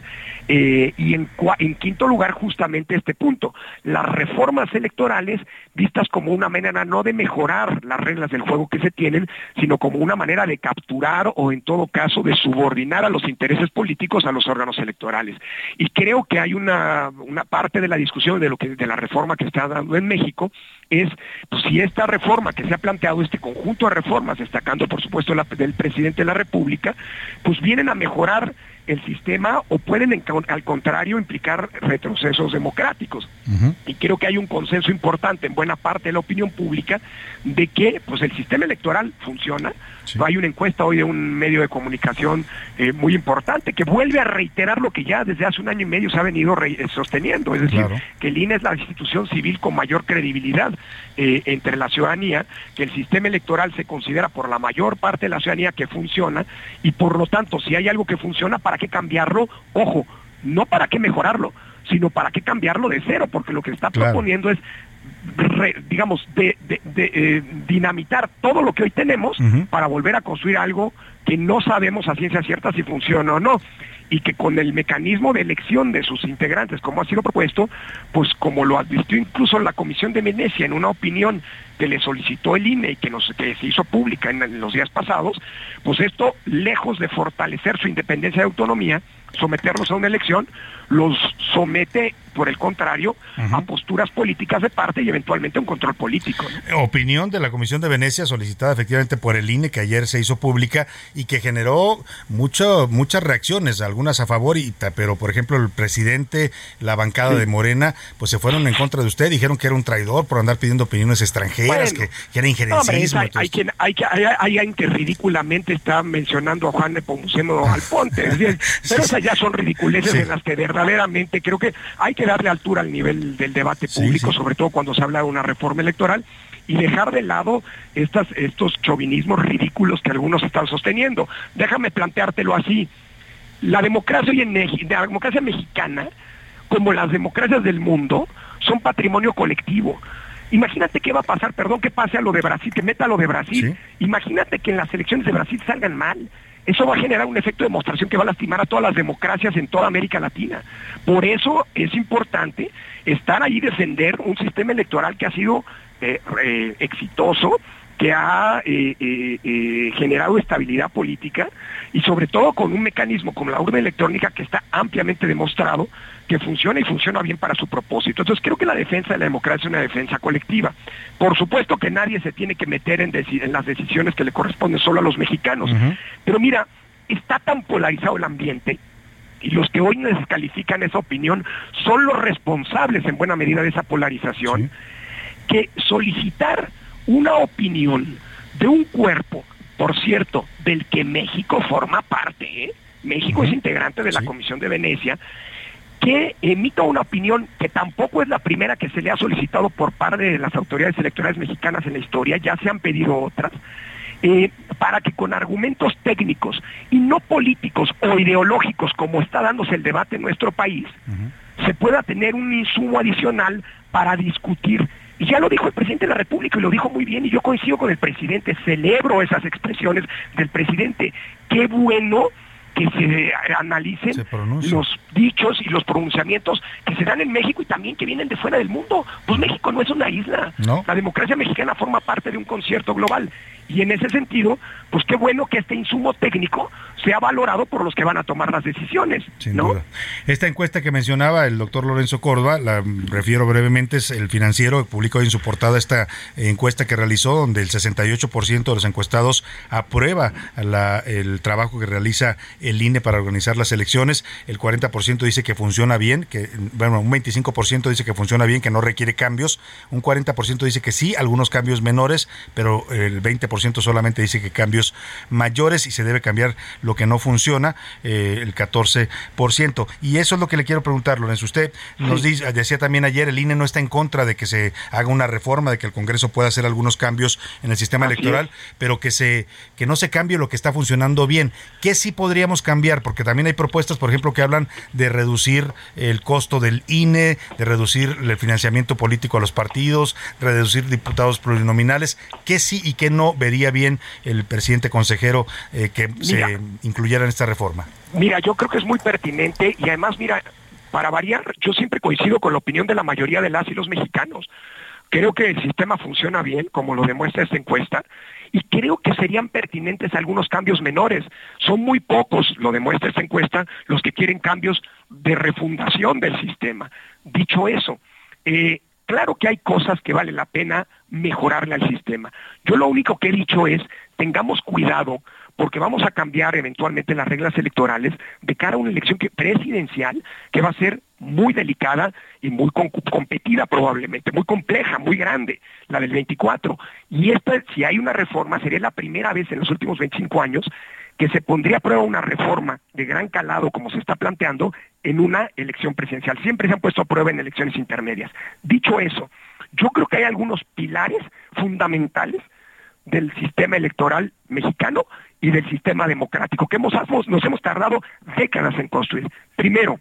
Eh, y en, en, quinto lugar, justamente este punto, las reformas electorales vistas como una manera no de mejorar las reglas del juego que se tienen, sino como una manera de capturar o en todo caso de subordinar a los intereses políticos a los órganos electorales. Y creo que hay una, una parte de la discusión de, lo que, de la reforma que está dando en México es pues, si esta reforma que se ha planteado, este conjunto de reformas, destacando por supuesto la del presidente de la República, pues vienen a mejorar el sistema o pueden al contrario implicar retrocesos democráticos. Y creo que hay un consenso importante en buena parte de la opinión pública de que pues el sistema electoral funciona. Hay una encuesta hoy de un medio de comunicación eh, muy importante que vuelve a reiterar lo que ya desde hace un año y medio se ha venido eh, sosteniendo, es decir, que el INE es la institución civil con mayor credibilidad eh, entre la ciudadanía, que el sistema electoral se considera por la mayor parte de la ciudadanía que funciona y por lo tanto si hay algo que funciona, ¿para qué cambiarlo? Ojo, no para qué mejorarlo, sino para qué cambiarlo de cero, porque lo que está proponiendo es digamos, de, eh, dinamitar todo lo que hoy tenemos para volver a construir algo que no sabemos a ciencia cierta si funciona o no y que con el mecanismo de elección de sus integrantes, como ha sido propuesto, pues como lo advirtió incluso la Comisión de Venecia en una opinión que le solicitó el INE y que, nos, que se hizo pública en, los días pasados, pues esto, lejos de fortalecer su independencia y autonomía, someterlos a una elección, los somete, por el contrario, a posturas políticas de parte y eventualmente a un control político. Opinión de la Comisión de Venecia solicitada efectivamente por el INE que ayer se hizo pública y que generó mucho, muchas reacciones, algunas a favor, y, pero por ejemplo el presidente, la bancada de Morena, pues se fueron en contra de usted, dijeron que era un traidor por andar pidiendo opiniones extranjeras extranjeras, que, era injerencismo. hay, hay, quien, hay, hay, que ridículamente está mencionando a Juan Nepomuceno Alponte, pero esas ya son ridiculeces en las que verdaderamente creo que hay que darle altura al nivel del debate público, sobre todo cuando se habla de una reforma electoral y dejar de lado estas, estos chauvinismos ridículos que algunos están sosteniendo. Déjame planteártelo así. La democracia, hoy en la democracia mexicana, como las democracias del mundo, son patrimonio colectivo. Imagínate qué va a pasar, perdón que pase a lo de Brasil, que meta lo de Brasil. Imagínate que en las elecciones de Brasil salgan mal. Eso va a generar un efecto de demostración que va a lastimar a todas las democracias en toda América Latina. Por eso es importante estar ahí defender un sistema electoral que ha sido eh, eh, exitoso, que ha eh, generado estabilidad política y sobre todo con un mecanismo como la urna electrónica que está ampliamente demostrado que funciona y funciona bien para su propósito. Entonces creo que la defensa de la democracia es una defensa colectiva. Por supuesto que nadie se tiene que meter en, en las decisiones que le corresponden solo a los mexicanos. Pero mira, está tan polarizado el ambiente y los que hoy descalifican esa opinión son los responsables en buena medida de esa polarización, que solicitar una opinión de un cuerpo, por cierto, del que México forma parte, ¿eh? México es integrante de la Comisión de Venecia, que emita una opinión que tampoco es la primera que se le ha solicitado por parte de las autoridades electorales mexicanas en la historia, ya se han pedido otras, eh, para que con argumentos técnicos y no políticos o ideológicos como está dándose el debate en nuestro país, se pueda tener un insumo adicional para discutir. Y ya lo dijo el presidente de la República y lo dijo muy bien y yo coincido con el presidente, celebro esas expresiones del presidente. Qué bueno que se analicen los dichos y los pronunciamientos que se dan en México y también que vienen de fuera del mundo. Pues México no es una isla. La democracia mexicana forma parte de un concierto global. Y en ese sentido, pues qué bueno que este insumo técnico sea valorado por los que van a tomar las decisiones. Esta encuesta que mencionaba el doctor Lorenzo Córdoba, la refiero brevemente, es el financiero, publicó en su portada esta encuesta que realizó, donde el 68% de los encuestados aprueba el trabajo que realiza el INE para organizar las elecciones, el 40% dice que funciona bien, que bueno, un 25% dice que funciona bien, que no requiere cambios, un 40% dice que sí, algunos cambios menores, pero el 20% solamente dice que cambios mayores y se debe cambiar lo que no funciona, eh, el 14%. Y eso es lo que le quiero preguntar, Lorenzo. Usted nos dice, decía también ayer, el INE no está en contra de que se haga una reforma, de que el Congreso pueda hacer algunos cambios en el sistema electoral, pero que, se, que no se cambie lo que está funcionando bien. ¿Qué sí podríamos cambiar? Porque también hay propuestas, por ejemplo, que hablan de reducir el costo del INE, de reducir el financiamiento político a los partidos, reducir diputados plurinominales. ¿Qué sí y qué no vería bien el presidente consejero eh, que se incluyera en esta reforma? Mira, yo creo que es muy pertinente y además, mira, para variar, yo siempre coincido con la opinión de la mayoría de las y los mexicanos. Creo que el sistema funciona bien, como lo demuestra esta encuesta, y creo que serían pertinentes algunos cambios menores. Son muy pocos, lo demuestra esta encuesta, los que quieren cambios de refundación del sistema. Dicho eso, eh, claro que hay cosas que vale la pena mejorarle al sistema. Yo lo único que he dicho es, tengamos cuidado porque vamos a cambiar eventualmente las reglas electorales de cara a una elección presidencial que va a ser muy delicada y muy competida probablemente, muy compleja, muy grande, la del 24. Y esta, si hay una reforma, sería la primera vez en los últimos 25 años que se pondría a prueba una reforma de gran calado, como se está planteando, en una elección presidencial. Siempre se han puesto a prueba en elecciones intermedias. Dicho eso, yo creo que hay algunos pilares fundamentales del sistema electoral mexicano y del sistema democrático que hemos, nos hemos tardado décadas en construir. Primero,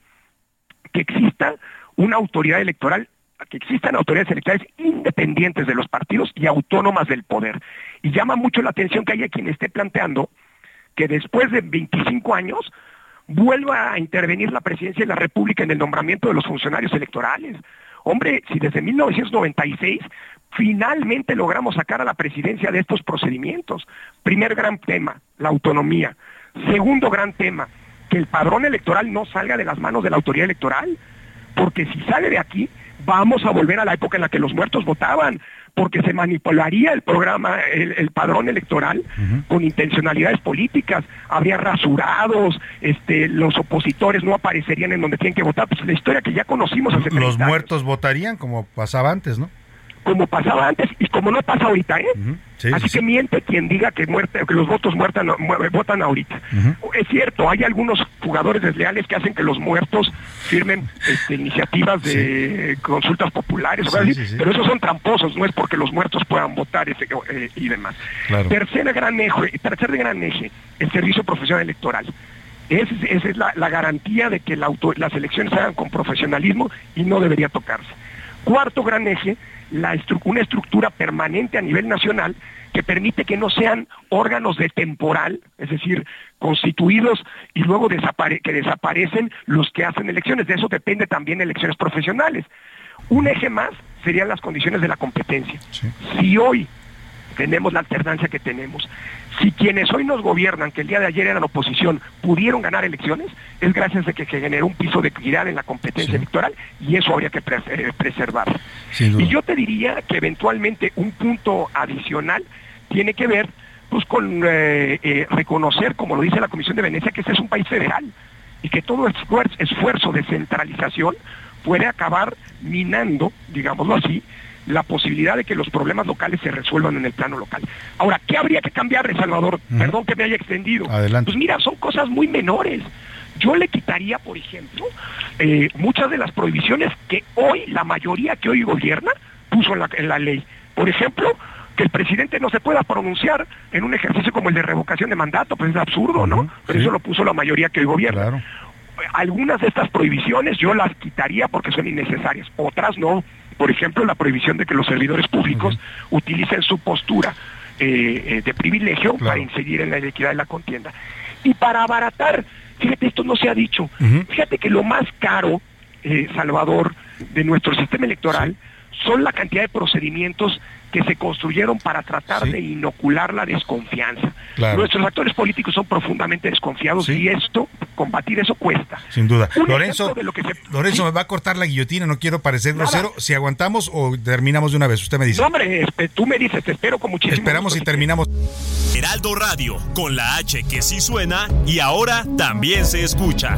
que exista una autoridad electoral que existan autoridades electorales independientes de los partidos y autónomas del poder. Y llama mucho la atención que haya quien esté planteando que después de 25 años vuelva a intervenir la presidencia de la República en el nombramiento de los funcionarios electorales. Hombre, si desde 1996 finalmente logramos sacar a la presidencia de estos procedimientos. Primer gran tema, la autonomía. Segundo gran tema, que el padrón electoral no salga de las manos de la autoridad electoral, porque si sale de aquí, vamos a volver a la época en la que los muertos votaban, porque se manipularía el programa, el, padrón electoral con intencionalidades políticas, habría rasurados, este, los opositores no aparecerían en donde tienen que votar, pues la historia que ya conocimos hace Los muertos votarían como pasaba antes, ¿no? como pasaba antes y como no pasa ahorita, ¿eh? Así que miente quien diga que, muerte, que los votos muertan, votan ahorita. Es cierto, hay algunos jugadores desleales que hacen que los muertos firmen este, iniciativas de consultas populares, pero esos son tramposos, no es porque los muertos puedan votar eh, y demás. Tercer gran eje, tercer gran eje, el servicio profesional electoral. esa es la, garantía de que las elecciones se hagan con profesionalismo y no debería tocarse. Cuarto gran eje, una estructura permanente a nivel nacional que permite que no sean órganos de temporal, es decir, constituidos y luego que desaparecen los que hacen elecciones. De eso depende también elecciones profesionales. Un eje más serían las condiciones de la competencia. Si hoy tenemos la alternancia que tenemos, si quienes hoy nos gobiernan, que el día de ayer eran oposición, pudieron ganar elecciones, es gracias a que se generó un piso de equidad en la competencia electoral y eso habría que eh, preservar. Y yo te diría que eventualmente un punto adicional tiene que ver pues con eh, eh, reconocer, como lo dice la Comisión de Venecia, que este es un país federal y que todo esfuerzo de centralización puede acabar minando, digámoslo así, la posibilidad de que los problemas locales se resuelvan en el plano local. Ahora, ¿qué habría que cambiar, Salvador? Perdón que me haya extendido. Pues mira, son cosas muy menores. Yo le quitaría, por ejemplo, eh, muchas de las prohibiciones que hoy, la mayoría que hoy gobierna, puso en la, ley. Por ejemplo, que el presidente no se pueda pronunciar en un ejercicio como el de revocación de mandato, pues es absurdo, ¿no? Pero eso lo puso la mayoría que hoy gobierna. Algunas de estas prohibiciones yo las quitaría porque son innecesarias, otras no por ejemplo, la prohibición de que los servidores públicos utilicen su postura eh, eh, de privilegio para incidir en la inequidad de la contienda. Y para abaratar, fíjate, esto no se ha dicho, fíjate que lo más caro, eh, Salvador, de nuestro sistema electoral son la cantidad de procedimientos que se construyeron para tratar de inocular la desconfianza. Nuestros actores políticos son profundamente desconfiados y esto, combatir eso cuesta. Sin duda. Lorenzo, Lorenzo me va a cortar la guillotina, no quiero parecer grosero. Si aguantamos o terminamos de una vez, usted me dice. No, hombre, tú me dices, te espero con muchísimo Esperamos y terminamos. Heraldo Radio, con la H que sí suena y ahora también se escucha.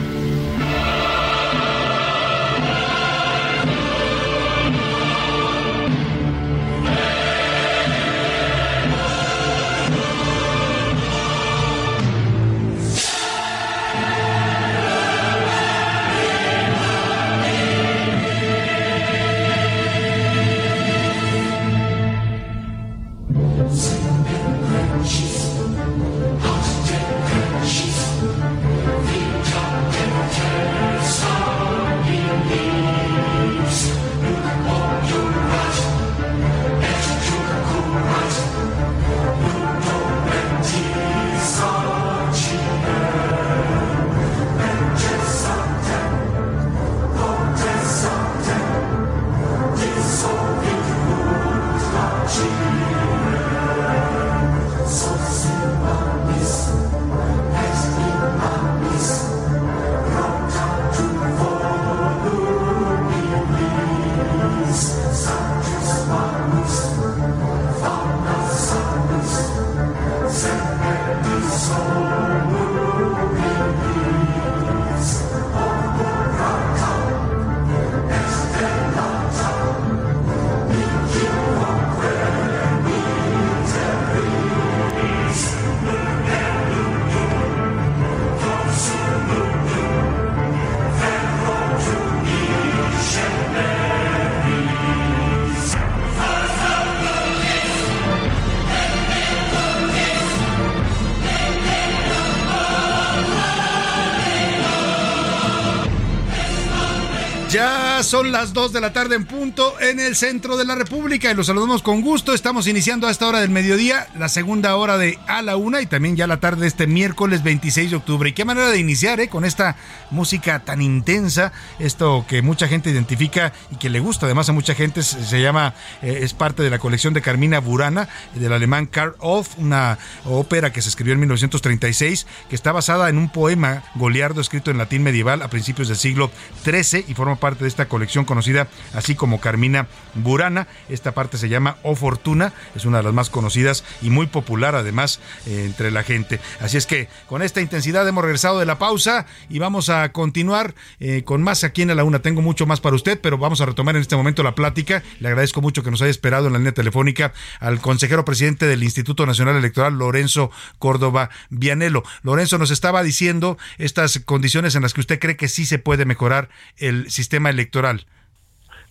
Son las 2 de la tarde en punto en el centro de la República y los saludamos con gusto. Estamos iniciando a esta hora del mediodía, la segunda hora de a la una y también ya la tarde de este miércoles 26 de octubre. Y qué manera de iniciar ¿eh? con esta música tan intensa, esto que mucha gente identifica y que le gusta además a mucha gente, se, llama, eh, es parte de la colección de Carmina Burana, del alemán Karl Off, una ópera que se escribió en 1936, que está basada en un poema goliardo escrito en latín medieval a principios del siglo XIII y forma parte de esta colección conocida así como Carmina Burana. Esta parte se llama O Fortuna, es una de las más conocidas y muy popular además eh, entre la gente. Así es que con esta intensidad hemos regresado de la pausa y vamos a continuar eh, con más aquí en la una. Tengo mucho más para usted, pero vamos a retomar en este momento la plática. Le agradezco mucho que nos haya esperado en la línea telefónica al consejero presidente del Instituto Nacional Electoral, Lorenzo Córdoba Vianelo. Lorenzo nos estaba diciendo estas condiciones en las que usted cree que sí se puede mejorar el sistema electoral.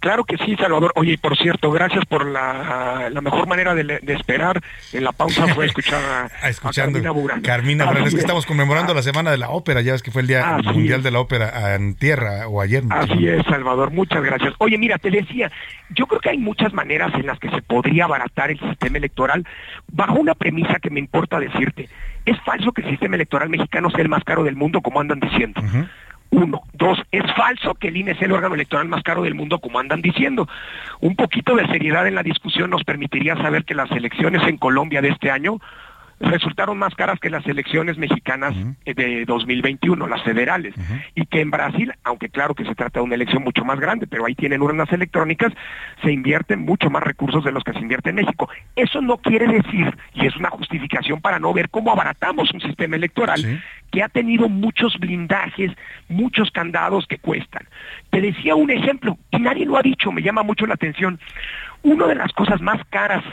Claro que sí, Salvador. Oye, por cierto, gracias por la, la mejor manera de, esperar. En la pausa fue escuchar a, Escuchando Carmina Burana. Carmina Burana. Es que estamos conmemorando la Semana de la Ópera, ya ves que fue el Día Mundial de la Ópera en tierra o ayer. Así es, Salvador. Muchas gracias. Oye, mira, te decía, yo creo que hay muchas maneras en las que se podría abaratar el sistema electoral bajo una premisa que me importa decirte. Es falso que el sistema electoral mexicano sea el más caro del mundo, como andan diciendo. Uno. Dos, es falso que el INE sea el órgano electoral más caro del mundo, como andan diciendo. Un poquito de seriedad en la discusión nos permitiría saber que las elecciones en Colombia de este año resultaron más caras que las elecciones mexicanas de 2021, las federales, y que en Brasil, aunque claro que se trata de una elección mucho más grande, pero ahí tienen urnas electrónicas, se invierten mucho más recursos de los que se invierte en México. Eso no quiere decir, y es una justificación para no ver cómo abaratamos un sistema electoral que ha tenido muchos blindajes, muchos candados que cuestan. Te decía un ejemplo, y nadie lo ha dicho, me llama mucho la atención. Una de las cosas más caras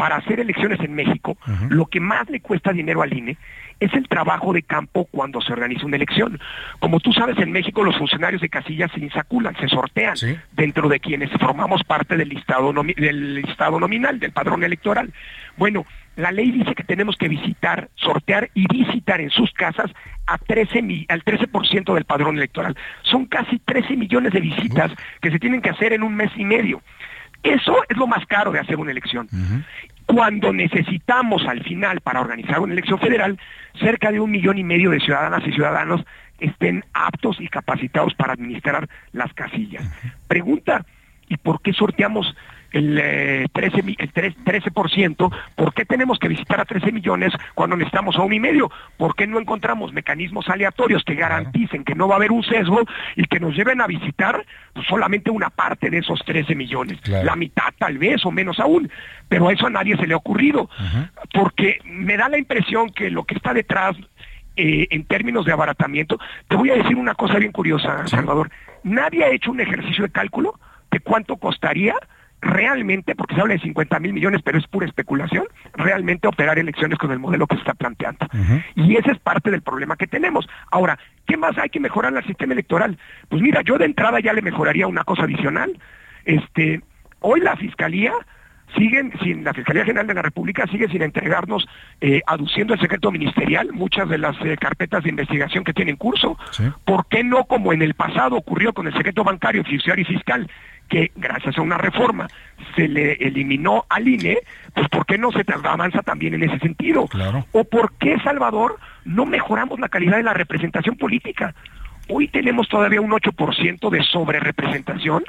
para hacer elecciones en México, lo que más le cuesta dinero al INE es el trabajo de campo cuando se organiza una elección. Como tú sabes, en México los funcionarios de casillas se insaculan, se sortean dentro de quienes formamos parte del listado, del listado nominal, del padrón electoral. Bueno, la ley dice que tenemos que visitar, sortear y visitar en sus casas a 13 al 13% del padrón electoral. Son casi 13 millones de visitas que se tienen que hacer en un mes y medio. Eso es lo más caro de hacer una elección. Cuando necesitamos al final para organizar una elección federal, cerca de un millón y medio de ciudadanas y ciudadanos estén aptos y capacitados para administrar las casillas. Pregunta, ¿y por qué sorteamos el, 13, eh, el 13%, ¿por qué tenemos que visitar a 13 millones cuando necesitamos a un y medio? ¿Por qué no encontramos mecanismos aleatorios que garanticen que no va a haber un sesgo y que nos lleven a visitar pues, solamente una parte de esos 13 millones? La mitad tal vez o menos aún, pero a eso a nadie se le ha ocurrido, porque me da la impresión que lo que está detrás eh, en términos de abaratamiento, te voy a decir una cosa bien curiosa, Salvador, nadie ha hecho un ejercicio de cálculo de cuánto costaría realmente, porque se habla de 50 mil millones, pero es pura especulación, realmente operar elecciones con el modelo que se está planteando. Y ese es parte del problema que tenemos. Ahora, ¿qué más hay que mejorar en el sistema electoral? Pues mira, yo de entrada ya le mejoraría una cosa adicional. Este, hoy la Fiscalía siguen sin, la Fiscalía General de la República sigue sin entregarnos, eh, aduciendo el secreto ministerial, muchas de las eh, carpetas de investigación que tienen curso. ¿Por qué no, como en el pasado ocurrió con el secreto bancario, fiduciario y fiscal, que gracias a una reforma se le eliminó al INE, pues ¿por qué no se avanza también en ese sentido? ¿O por qué, Salvador, no mejoramos la calidad de la representación política? Hoy tenemos todavía un 8% de sobrerepresentación,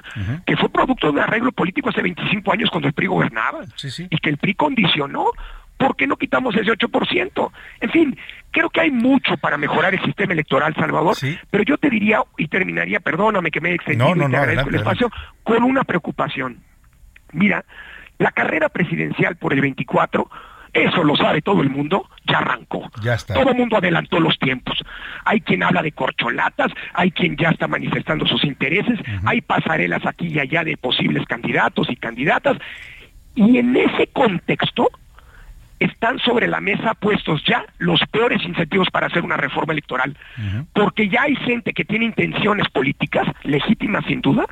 que fue producto de un arreglo político hace 25 años cuando el PRI gobernaba, y que el PRI condicionó ¿por qué no quitamos ese 8%? En fin, creo que hay mucho para mejorar el sistema electoral, Salvador, pero yo te diría, y terminaría, perdóname que me he extendido y te agradezco el espacio, con una preocupación. Mira, la carrera presidencial por el 24 eso lo sabe todo el mundo, ya arrancó. Ya está. Todo el mundo adelantó los tiempos. Hay quien habla de corcholatas, hay quien ya está manifestando sus intereses, hay pasarelas aquí y allá de posibles candidatos y candidatas. Y en ese contexto, están sobre la mesa puestos ya los peores incentivos para hacer una reforma electoral, porque ya hay gente que tiene intenciones políticas, legítimas sin duda,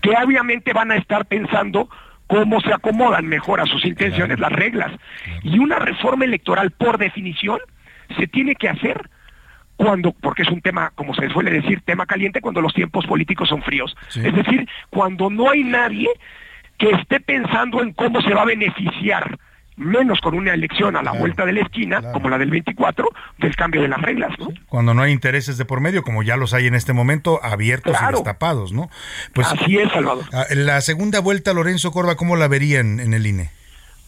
que obviamente van a estar pensando cómo se acomodan mejor a sus intenciones las reglas. Y una reforma electoral, por definición, se tiene que hacer cuando, porque es un tema, como se suele decir, tema caliente cuando los tiempos políticos son fríos. Es decir, cuando no hay nadie que esté pensando en cómo se va a beneficiar menos con una elección a la vuelta de la esquina, como la del 24, del cambio de las reglas, ¿no? Cuando no hay intereses de por medio, como ya los hay en este momento, abiertos y destapados, ¿no? Pues, Así es, Salvador. Ah, la segunda vuelta, Lorenzo Corva, ¿cómo la verían en el INE?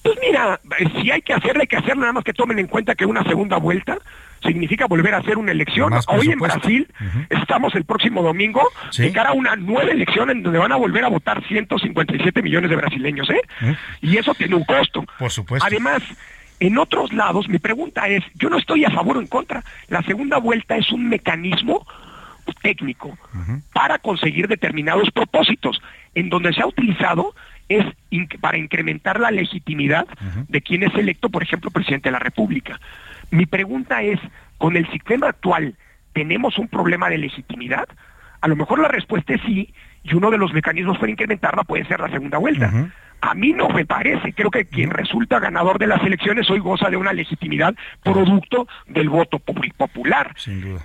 Pues mira, si hay que hacerla, hay que hacer nada más que tomen en cuenta que una segunda vuelta significa volver a hacer una elección. Hoy en Brasil estamos el próximo domingo de cara a una nueva elección en donde van a volver a votar 157 millones de brasileños, ¿eh? Y eso tiene un costo. Por supuesto. Además, en otros lados, mi pregunta es, yo no estoy a favor o en contra. La segunda vuelta es un mecanismo técnico para conseguir determinados propósitos. En donde se ha utilizado es para incrementar la legitimidad de quien es electo, por ejemplo, presidente de la República. Mi pregunta es, ¿con el sistema actual tenemos un problema de legitimidad? A lo mejor la respuesta es sí, y uno de los mecanismos para incrementarla puede ser la segunda vuelta. A mí no me parece, creo que quien resulta ganador de las elecciones hoy goza de una legitimidad producto del voto popular.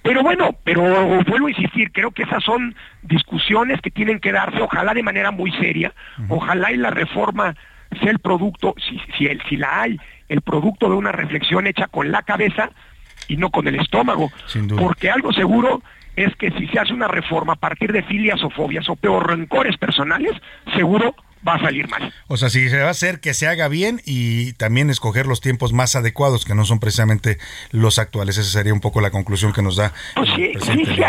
Pero bueno, pero vuelvo a insistir, creo que esas son discusiones que tienen que darse, ojalá de manera muy seria, ojalá y la reforma sea el producto, si, si, el, si la hay, el producto de una reflexión hecha con la cabeza y no con el estómago. Porque algo seguro es que si se hace una reforma a partir de filias o fobias o peor rencores personales, seguro va a salir mal. O sea, si se va a hacer que se haga bien y también escoger los tiempos más adecuados, que no son precisamente los actuales. Esa sería un poco la conclusión que nos da. Pues sí, sí, sí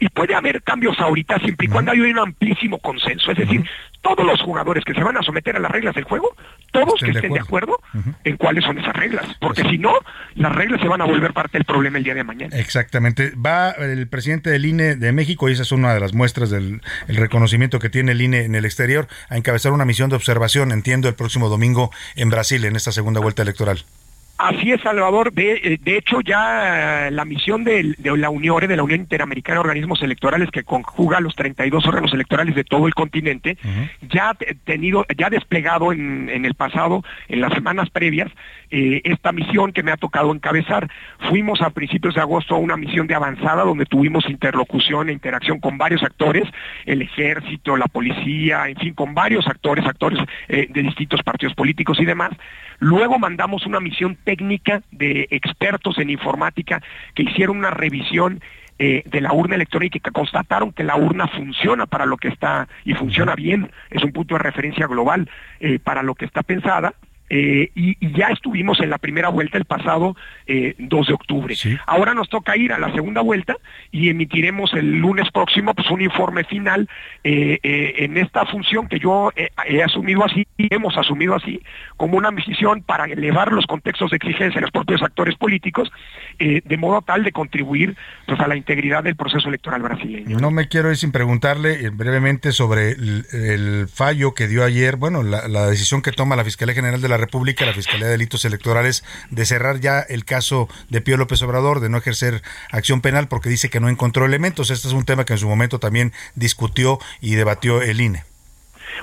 y puede haber cambios ahorita siempre y cuando haya un amplísimo consenso. Es decir, todos los jugadores que se van a someter a las reglas del juego, todos que estén de acuerdo, en cuáles son esas reglas, porque si no, las reglas se van a volver parte del problema el día de mañana. Exactamente. Va el presidente del INE de México, y esa es una de las muestras del reconocimiento que tiene el INE en el exterior, a encabezar una misión de observación, entiendo, el próximo domingo en Brasil, en esta segunda vuelta electoral. Así es, Salvador. De, eh, de hecho, ya la misión de, la Unión, de la Unión Interamericana de Organismos Electorales, que conjuga los 32 órganos electorales de todo el continente, ya ha tenido, ya desplegado en, el pasado, en las semanas previas, eh, esta misión que me ha tocado encabezar. Fuimos a principios de agosto a una misión de avanzada donde tuvimos interlocución e interacción con varios actores, el ejército, la policía, en fin, con varios actores, actores eh, de distintos partidos políticos y demás. Luego mandamos una misión técnica de expertos en informática que hicieron una revisión eh, de la urna electrónica y que constataron que la urna funciona para lo que está y funciona bien, es un punto de referencia global eh, para lo que está pensada. Eh, y, ya estuvimos en la primera vuelta el pasado 2 de octubre. Ahora nos toca ir a la segunda vuelta y emitiremos el lunes próximo pues, un informe final en esta función que yo he asumido así, hemos asumido así, como una misión para elevar los contextos de exigencia de los propios actores políticos, eh, de modo tal de contribuir pues, a la integridad del proceso electoral brasileño. No me quiero ir sin preguntarle eh, brevemente sobre el, fallo que dio ayer, bueno, la, decisión que toma la Fiscalía General de la República, la Fiscalía de Delitos Electorales, de cerrar ya el caso de Pío López Obrador, de no ejercer acción penal porque dice que no encontró elementos. Este es un tema que en su momento también discutió y debatió el INE.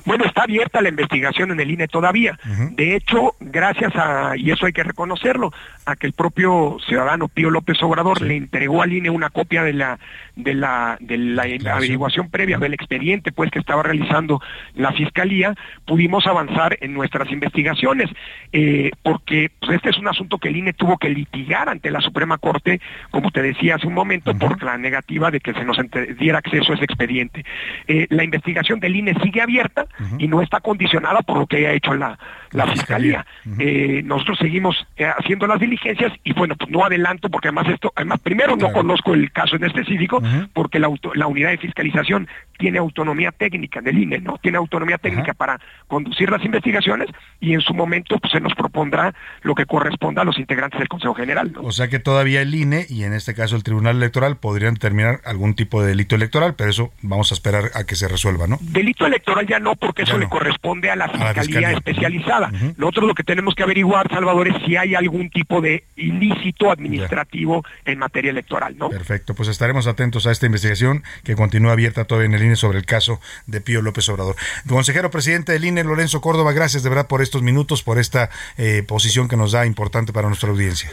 Bueno, está abierta la investigación en el INE todavía. De hecho, gracias a, y eso hay que reconocerlo, a que el propio ciudadano Pío López Obrador le entregó al INE una copia de la de la de la averiguación previa del expediente pues que estaba realizando la fiscalía, pudimos avanzar en nuestras investigaciones, eh, porque pues, este es un asunto que el INE tuvo que litigar ante la Suprema Corte, como te decía hace un momento, por la negativa de que se nos diera acceso a ese expediente. Eh, la investigación del INE sigue abierta y no está condicionada por lo que haya hecho la, la, fiscalía. Eh, nosotros seguimos haciendo las diligencias y bueno, pues no adelanto porque además esto, además primero no conozco el caso en específico porque la, la unidad de fiscalización tiene autonomía técnica del INE, ¿no? Tiene autonomía técnica para conducir las investigaciones y en su momento pues, se nos propondrá lo que corresponda a los integrantes del Consejo General. O sea que todavía el INE y en este caso el Tribunal Electoral podrían determinar algún tipo de delito electoral, pero eso vamos a esperar a que se resuelva, ¿no? Delito electoral ya no, porque eso le corresponde a la Fiscalía, Especializada. Nosotros lo que tenemos que averiguar, Salvador, es si hay algún tipo de ilícito administrativo en materia electoral, ¿no? Perfecto, pues estaremos atentos a esta investigación que continúa abierta todavía en el INE sobre el caso de Pío López Obrador. Consejero presidente del INE, Lorenzo Córdoba, gracias de verdad por estos minutos, por esta eh, posición que nos da importante para nuestra audiencia.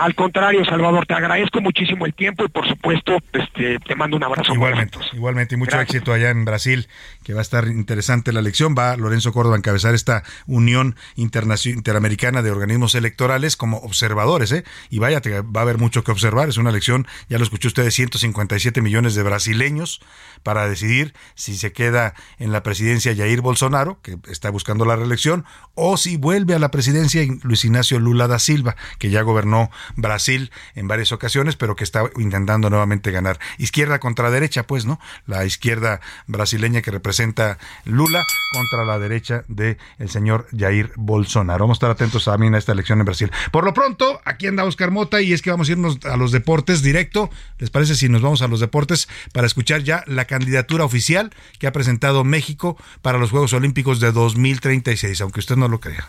Al contrario, Salvador, te agradezco muchísimo el tiempo y por supuesto este, te mando un abrazo. Igualmente, igualmente y mucho éxito allá en Brasil, que va a estar interesante la elección. Va Lorenzo Córdoba a encabezar esta Unión Interamericana de Organismos Electorales como observadores, ¿eh? Y vaya, va a haber mucho que observar. Es una elección, ya lo escuchó usted, de 157 millones de brasileños para decidir si se queda en la presidencia Jair Bolsonaro, que está buscando la reelección, o si vuelve a la presidencia Luis Ignacio Lula da Silva, que ya gobernó Brasil en varias ocasiones, pero que está intentando nuevamente ganar. Izquierda contra derecha, pues, ¿no? La izquierda brasileña que representa Lula contra la derecha de el señor Jair Bolsonaro. Vamos a estar atentos también a esta elección en Brasil. Por lo pronto, aquí anda Oscar Mota y es que vamos a irnos a los deportes directo. ¿Les parece si nos vamos a los deportes para escuchar ya la candidatura oficial que ha presentado México para los Juegos Olímpicos de 2036, aunque usted no lo crea?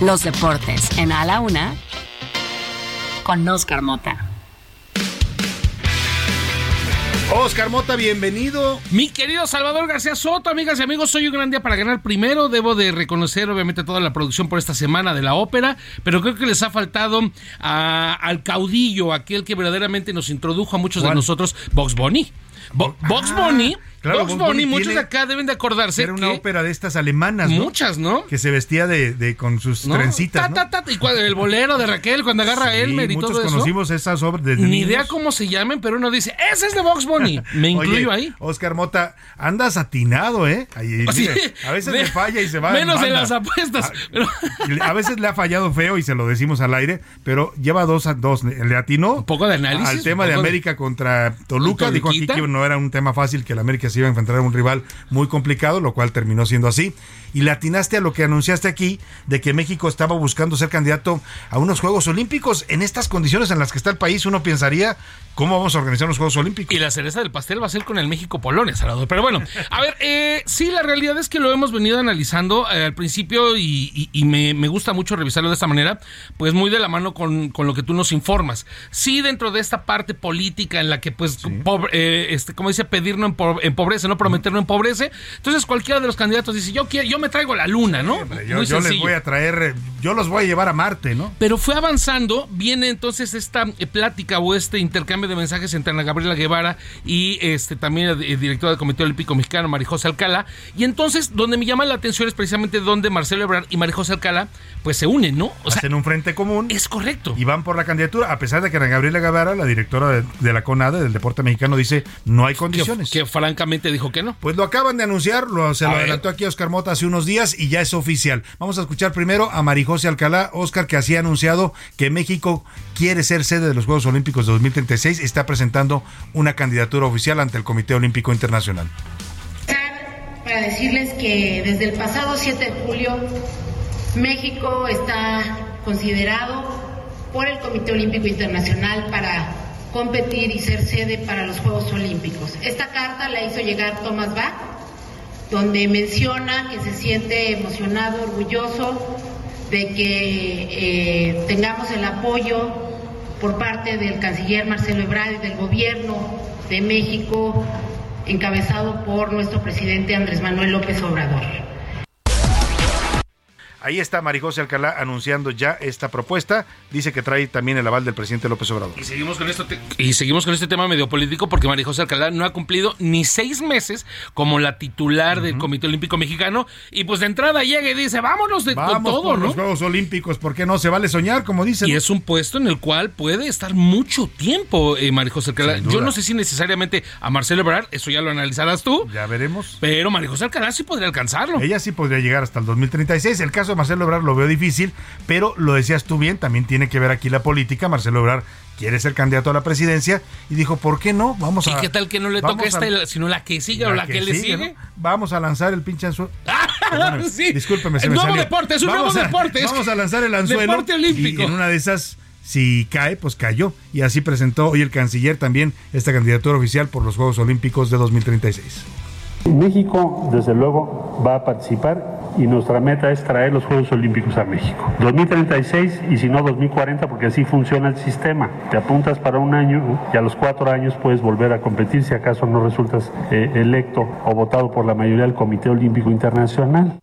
Los deportes en A la Una con Oscar Mota. Oscar Mota, bienvenido. Mi querido Salvador García Soto, amigas y amigos, soy un gran día para ganar primero. Debo de reconocer, obviamente, toda la producción por esta semana de la ópera, pero creo que les ha faltado al caudillo, aquel que verdaderamente nos introdujo a muchos de nosotros, Box Bunny. Box ah, Bunny Claro, Box Bunny, muchos acá deben de acordarse. Era una ópera de estas alemanas, ¿no? Muchas, ¿no? Que se vestía de, de con sus trencitas. ¿no? y el bolero de Raquel, cuando agarra a Elmer y todo eso. Muchos conocimos esas obras Ni idea cómo se llamen, pero uno dice, ese es de Box Bunny. Me incluyo ahí. Oscar Mota, andas atinado, ¿eh? Ahí, a veces le falla y se va. Menos en, las apuestas. A, a, veces le ha fallado feo y se lo decimos al aire, pero lleva dos a dos. Le atinó. Un poco de análisis. Al tema de América contra Toluca. Dijo aquí que no era un tema fácil, que el América se iba a enfrentar a un rival muy complicado, lo cual terminó siendo así. Y le atinaste a lo que anunciaste aquí, de que México estaba buscando ser candidato a unos Juegos Olímpicos. En estas condiciones en las que está el país, uno pensaría, ¿cómo vamos a organizar los Juegos Olímpicos? Y la cereza del pastel va a ser con el México-Polonia, Salvador. Pero bueno, a ver, eh, sí, la realidad es que lo hemos venido analizando eh, al principio y, me, gusta mucho revisarlo de esta manera, pues muy de la mano con, lo que tú nos informas. Sí, dentro de esta parte política en la que, pues, eh, este, como dice, pedir no empobrece, no prometer no empobrece. Entonces cualquiera de los candidatos dice, yo quiero, yo me traigo la luna, ¿no? yo, les voy a traer, yo los voy a llevar a Marte, ¿no? Pero fue avanzando, viene entonces esta eh, plática o este intercambio de mensajes entre Ana Gabriela Guevara y este también el director del Comité Olímpico Mexicano, Marijose Alcala. Y entonces, donde me llama la atención es precisamente donde Marcelo Ebrard y Marijose Alcala, pues se unen, ¿no? O Hacen un frente común. Es correcto. Y van por la candidatura, a pesar de que Ana Gabriela Guevara, la directora de, la CONADE, del deporte mexicano, dice, no hay condiciones. que francamente dijo que no. Pues lo acaban de anunciar, lo, se lo adelantó aquí Oscar Mota hace unos días y ya es oficial. Vamos a escuchar primero a Marijose Alcalá, Oscar, que así ha anunciado que México quiere ser sede de los Juegos Olímpicos de 2036, está presentando una candidatura oficial ante el Comité Olímpico Internacional. Para decirles que desde el pasado 7 de julio México está considerado por el Comité Olímpico Internacional para competir y ser sede para los Juegos Olímpicos. Esta carta la hizo llegar Thomas Bach, donde menciona que se siente emocionado, orgulloso de que eh, tengamos el apoyo por parte del canciller Marcelo Ebrard y del gobierno de México, encabezado por nuestro presidente Andrés Manuel López Obrador. Ahí está Marijose Alcalá anunciando ya esta propuesta. Dice que trae también el aval del presidente López Obrador. Y seguimos con, esto y seguimos con este tema medio político porque Marijose Alcalá no ha cumplido ni seis meses como la titular del Comité Olímpico Mexicano. Y pues de entrada llega y dice, vámonos de Vamos todo, por los Juegos Olímpicos, ¿por qué no? Se vale soñar, como dicen. Y es un puesto en el cual puede estar mucho tiempo eh, Marijose Alcalá. Yo no sé si necesariamente a Marcelo Ebrard, eso ya lo analizarás tú. Ya veremos. Pero Marijose Alcalá sí podría alcanzarlo. Ella sí podría llegar hasta el 2036. El caso Marcelo Ebrard lo veo difícil, pero lo decías tú bien, también tiene que ver aquí la política. Marcelo Ebrard quiere ser candidato a la presidencia y dijo, ¿por qué no? Vamos a... ¿Y qué tal que no le toque esta, sino la que sigue o la que, le sigue? Vamos a lanzar el pinche anzuelo. sí. Discúlpeme, se un nuevo deporte, es un nuevo deporte. Vamos a lanzar el anzuelo. Deporte olímpico. Y en una de esas si cae, pues cayó. Y así presentó hoy el canciller también esta candidatura oficial por los Juegos Olímpicos de 2036. México, desde luego, va a participar y nuestra meta es traer los Juegos Olímpicos a México. 2036 y si no 2040 porque así funciona el sistema. Te apuntas para un año y a los cuatro años puedes volver a competir si acaso no resultas eh, electo o votado por la mayoría del Comité Olímpico Internacional.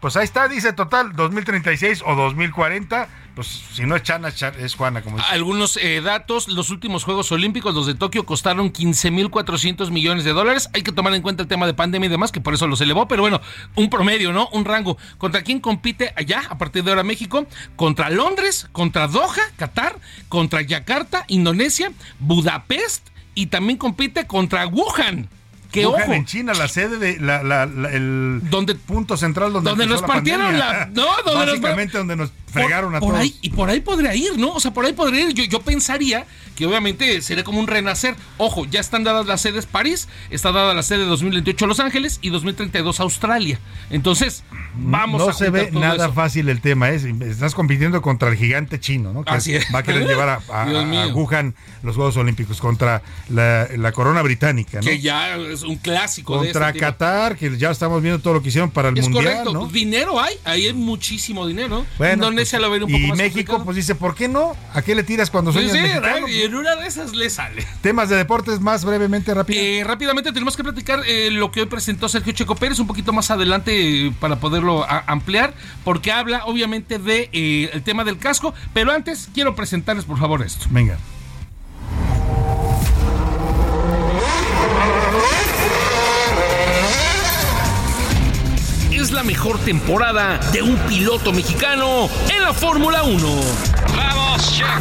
Pues ahí está, dice total 2036 o 2040 pues si no es Chana, es Juana, como Algunos eh, datos, los últimos Juegos Olímpicos, los de Tokio, costaron 15.400 millones de dólares. Hay que tomar en cuenta el tema de pandemia y demás, que por eso los elevó, pero bueno, un promedio, ¿no? Un rango. ¿Contra quién compite allá, a partir de ahora México? Contra Londres, contra Doha, Qatar, contra Yakarta, Indonesia, Budapest y también compite contra Wuhan que ojo. en China, la sede de la, el donde, punto central donde, donde nos partieron la, no, donde Básicamente donde nos fregaron a por todos. Ahí, y por ahí podría ir, ¿no? O sea, por ahí podría ir. Yo, yo pensaría que obviamente sería como un renacer. Ojo, ya están dadas las sedes París, está dada la sede 2028 Los Ángeles y 2032 Australia. Entonces, vamos no a No se ve nada fácil el tema, ¿eh? Estás compitiendo contra el gigante chino, ¿no? Que Así es. Va a querer llevar a, a, Wuhan los Juegos Olímpicos contra la, la, corona británica, ¿no? Que ya es un clásico. Contra de este Qatar, que ya estamos viendo todo lo que hicieron para el es Mundial, correcto. ¿no? Dinero hay, ahí hay muchísimo dinero. Bueno, Indonesia lo ve un poco y más México, complicado. pues dice, ¿por qué no? ¿A qué le tiras cuando sueñas sí, mexicano? y en una de esas le sale. Temas de deportes más brevemente, rápido. Eh, rápidamente tenemos que platicar eh, lo que hoy presentó Sergio Checo Pérez, un poquito más adelante eh, para poderlo ampliar, porque habla obviamente de eh, el tema del casco, pero antes quiero presentarles por favor esto. Venga. La mejor temporada de un piloto mexicano en la Fórmula 1. Vamos, Checo.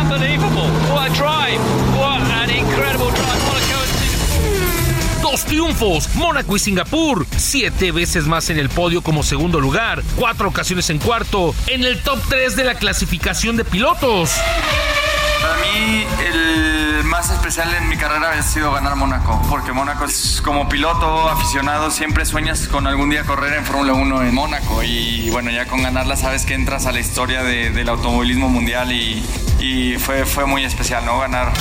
Unbelievable. What a drive. What an incredible drive. What a. Dos triunfos, Mónaco y Singapur, siete veces más en el podio como segundo lugar, cuatro ocasiones en cuarto, en el top 3 de la clasificación de pilotos. Para mí el más especial en mi carrera ha sido ganar Mónaco, porque Mónaco es como piloto aficionado, siempre sueñas con algún día correr en Fórmula 1 en Mónaco y bueno, ya con ganarla sabes que entras a la historia de- del automovilismo mundial y, y fue, fue muy especial, ¿no? Ganar.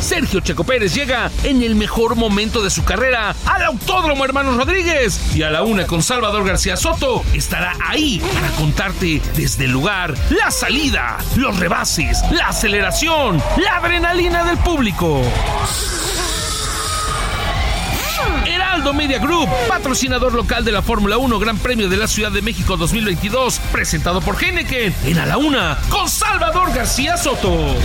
Sergio Checo Pérez llega en el mejor momento de su carrera al Autódromo Hermanos Rodríguez y a la una con Salvador García Soto estará ahí para contarte desde el lugar la salida, los rebases, la aceleración, la adrenalina del público. Heraldo Media Group, patrocinador local de la Fórmula 1 Gran Premio de la Ciudad de México 2022, presentado por Heineken en A la Una con Salvador García Soto.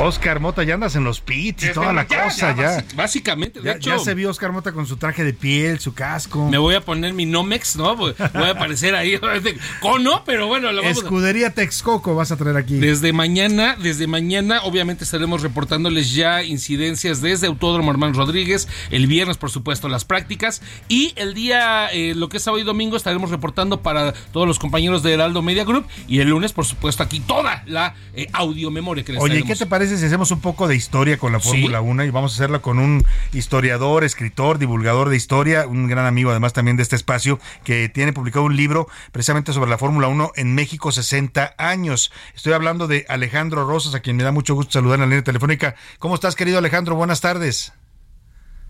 Oscar Mota, ya andas en los pits y toda la ya, cosa, ya, Básicamente, de Ya, hecho. ya se vio Oscar Mota con su traje de piel, su casco. Me voy a poner mi Nomex, ¿no? Voy a aparecer ahí con no, pero bueno, lo vamos a- Escudería Texcoco vas a traer aquí. Desde mañana, desde mañana, obviamente estaremos reportándoles ya incidencias desde Autódromo Hermanos Rodríguez. El viernes, por supuesto, las prácticas. Y el día, eh, lo que es sábado y domingo, estaremos reportando para todos los compañeros de Heraldo Media Group. Y el lunes, por supuesto, aquí toda la eh, audiomemoria que les Oye, ¿qué te parece si hacemos un poco de historia con la Fórmula 1 y vamos a hacerla con un historiador, escritor, divulgador de historia, un gran amigo además también de este espacio que tiene publicado un libro precisamente sobre la Fórmula 1 en México 60 años. Estoy hablando de Alejandro Rosas, a quien me da mucho gusto saludar en la línea telefónica. ¿Cómo estás, querido Alejandro? Buenas tardes.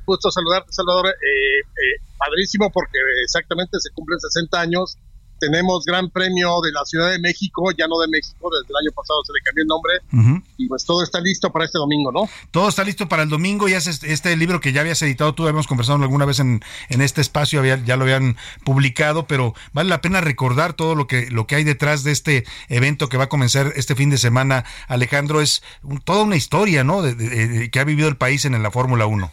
gusto saludarte, Salvador. Eh, eh, padrísimo porque exactamente se cumplen 60 años. Tenemos Gran Premio de la Ciudad de México, ya no de México, desde el año pasado se le cambió el nombre. Y pues todo está listo para este domingo, ¿no? Todo está listo para el domingo. Ya es este libro que ya habías editado, tú habíamos conversado alguna vez en, en este espacio, había- ya lo habían publicado, pero vale la pena recordar todo lo que, lo que hay detrás de este evento que va a comenzar este fin de semana. Alejandro, es un- toda una historia, ¿no? De- de- de- que ha vivido el país en la Fórmula 1.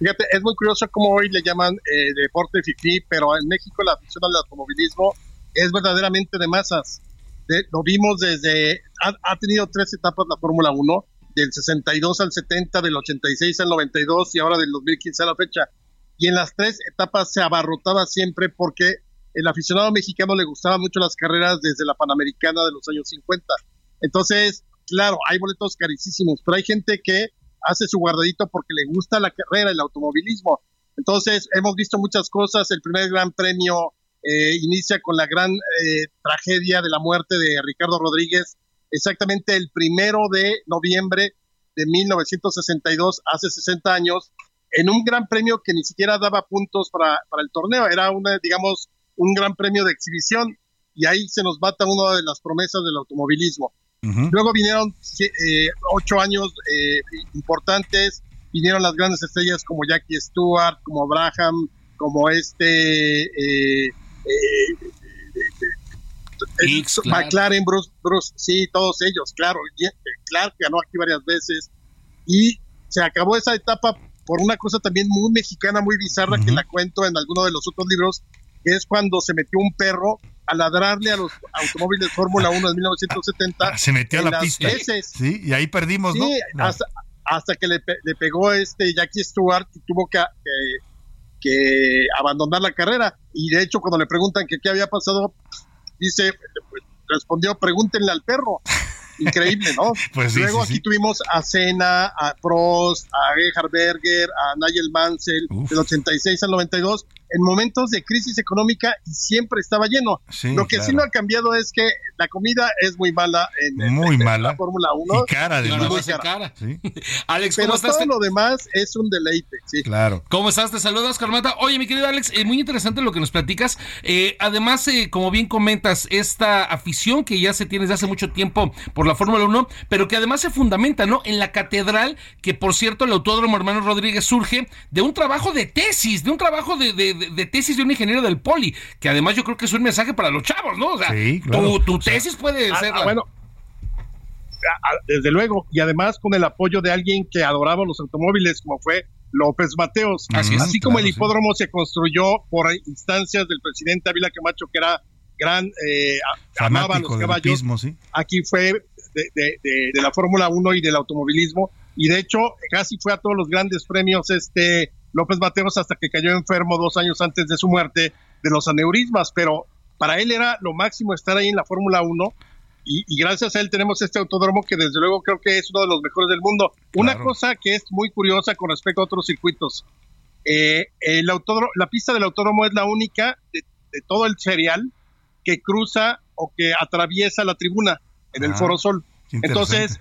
Fíjate, es muy curioso cómo hoy le llaman eh, deporte fifí, pero en México la afición al automovilismo es verdaderamente de masas. De- lo vimos desde, ha, ha tenido tres etapas la Fórmula 1, del 62 al 70, del 86 al 92 y ahora del 2015 a la fecha. Y en las tres etapas se abarrotaba siempre porque el aficionado mexicano le gustaban mucho las carreras desde la Panamericana de los años 50. Entonces, claro, hay boletos carísimos, pero hay gente que hace su guardadito porque le gusta la carrera, el automovilismo. Entonces, hemos visto muchas cosas. El primer gran premio eh, inicia con la gran eh, tragedia de la muerte de Ricardo Rodríguez, exactamente el primero de noviembre de 1962, hace 60 años, en un gran premio que ni siquiera daba puntos para, para el torneo. Era una, digamos, un gran premio de exhibición y ahí se nos mata una de las promesas del automovilismo. Luego vinieron eh, ocho años eh, importantes, vinieron las grandes estrellas como Jackie Stewart, como Braham, como este, eh, eh, McLaren, Bruce, Bruce, sí, todos ellos, claro. Clark ganó aquí varias veces. Y se acabó esa etapa por una cosa también muy mexicana, muy bizarra, que la cuento en alguno de los otros libros, que es cuando se metió un perro a ladrarle a los automóviles Fórmula 1 de 1970. Ah, se metió a la pista. Sí, y ahí perdimos, ¿no? Hasta, que le, pegó este Jackie Stewart y tuvo que, que, abandonar la carrera. Y de hecho, cuando le preguntan que qué había pasado, dice, respondió, pregúntenle al perro. Increíble, ¿no? Pues Luego aquí tuvimos a Senna, a Prost, a Gerhard Berger, a Nigel Mansell, del 86 al 92, en momentos de crisis económica y siempre estaba lleno. Lo que sí no ha cambiado es que la comida es muy mala en, muy mala. la Fórmula 1. Y cara, de muy cara. Alex, Pero todo lo demás es un deleite. Sí. Claro. ¿Cómo estás? Te saludas, Carmata. Oye, mi querido Alex, eh, muy interesante lo que nos platicas. Eh, además, eh, como bien comentas, esta afición que ya se tiene desde hace mucho tiempo por la Fórmula 1, pero que además se fundamenta, ¿no? En la catedral, que por cierto, el Autódromo Hermano Rodríguez surge de un trabajo de tesis, de un trabajo de de, tesis de un ingeniero del poli, que además yo creo que es un mensaje para los chavos, ¿no? O sea, tu, tesis puede ah, ser... Ah, bueno, desde luego, y además con el apoyo de alguien que adoraba los automóviles, como fue López Mateos. Así, como el hipódromo se construyó por instancias del presidente Ávila Camacho, que era gran, eh, amaba los caballos. Aquí fue de, de la Fórmula 1 y del automovilismo, y de hecho casi fue a todos los grandes premios este López Mateos hasta que cayó enfermo dos años antes de su muerte de los aneurismas, pero para él era lo máximo estar ahí en la Fórmula 1 y, gracias a él tenemos este autódromo que desde luego creo que es uno de los mejores del mundo. Una cosa que es muy curiosa con respecto a otros circuitos, eh, el autódromo, la pista del autódromo es la única de, todo el serial que cruza o que atraviesa la tribuna en el ah, Foro Sol. Entonces,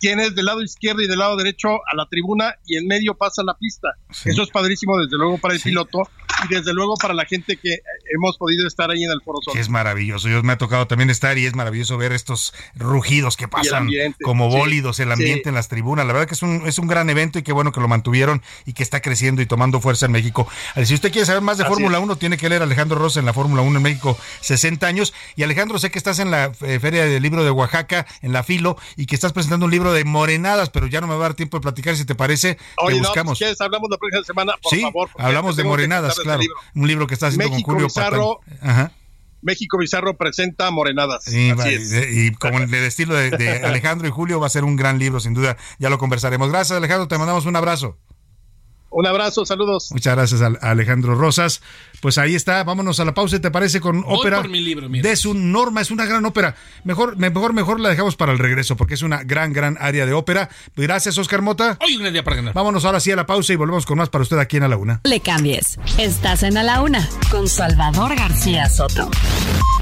tienes del lado izquierdo y del lado derecho a la tribuna y en medio pasa la pista. Eso es padrísimo desde luego para el piloto y desde luego para la gente que hemos podido estar ahí en el Foro Sol. Es maravilloso, yo me ha tocado también estar y es maravilloso ver estos rugidos que pasan como bólidos, el ambiente en las tribunas. La verdad que es un, es un gran evento y qué bueno que lo mantuvieron y que está creciendo y tomando fuerza en México. Si usted quiere saber más de Fórmula 1, tiene que leer a Alejandro Rosa en la Fórmula 1 en México, 60 años. Y Alejandro, sé que estás en la eh, Feria del Libro de Oaxaca, en la Filo, y que estás presentando un libro de morenadas, pero ya no me va a dar tiempo de platicar si te parece. Oye, te buscamos. Pues, hablamos la próxima semana, por sí, favor. Hablamos de morenadas, claro. Un libro que está haciendo con Julio Bizarro, México Bizarro presenta Morenadas. y, y, como el estilo de Alejandro y Julio va a ser un gran libro, sin duda. Ya lo conversaremos. Gracias, Alejandro. Te mandamos un abrazo. Un abrazo, saludos. Muchas gracias a Alejandro Rosas. Pues ahí está, vámonos a la pausa, ¿te parece? Con ópera de su norma, es una gran ópera. Mejor, mejor, mejor la dejamos para el regreso, porque es una gran, gran área de ópera. Gracias, Oscar Mota. Hoy un día para ganar. Vámonos ahora sí a la pausa y volvemos con más para usted aquí en A la Una. Le cambies. Estás en A la Una con Salvador García Soto.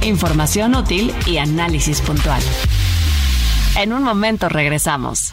Información útil y análisis puntual. En un momento regresamos.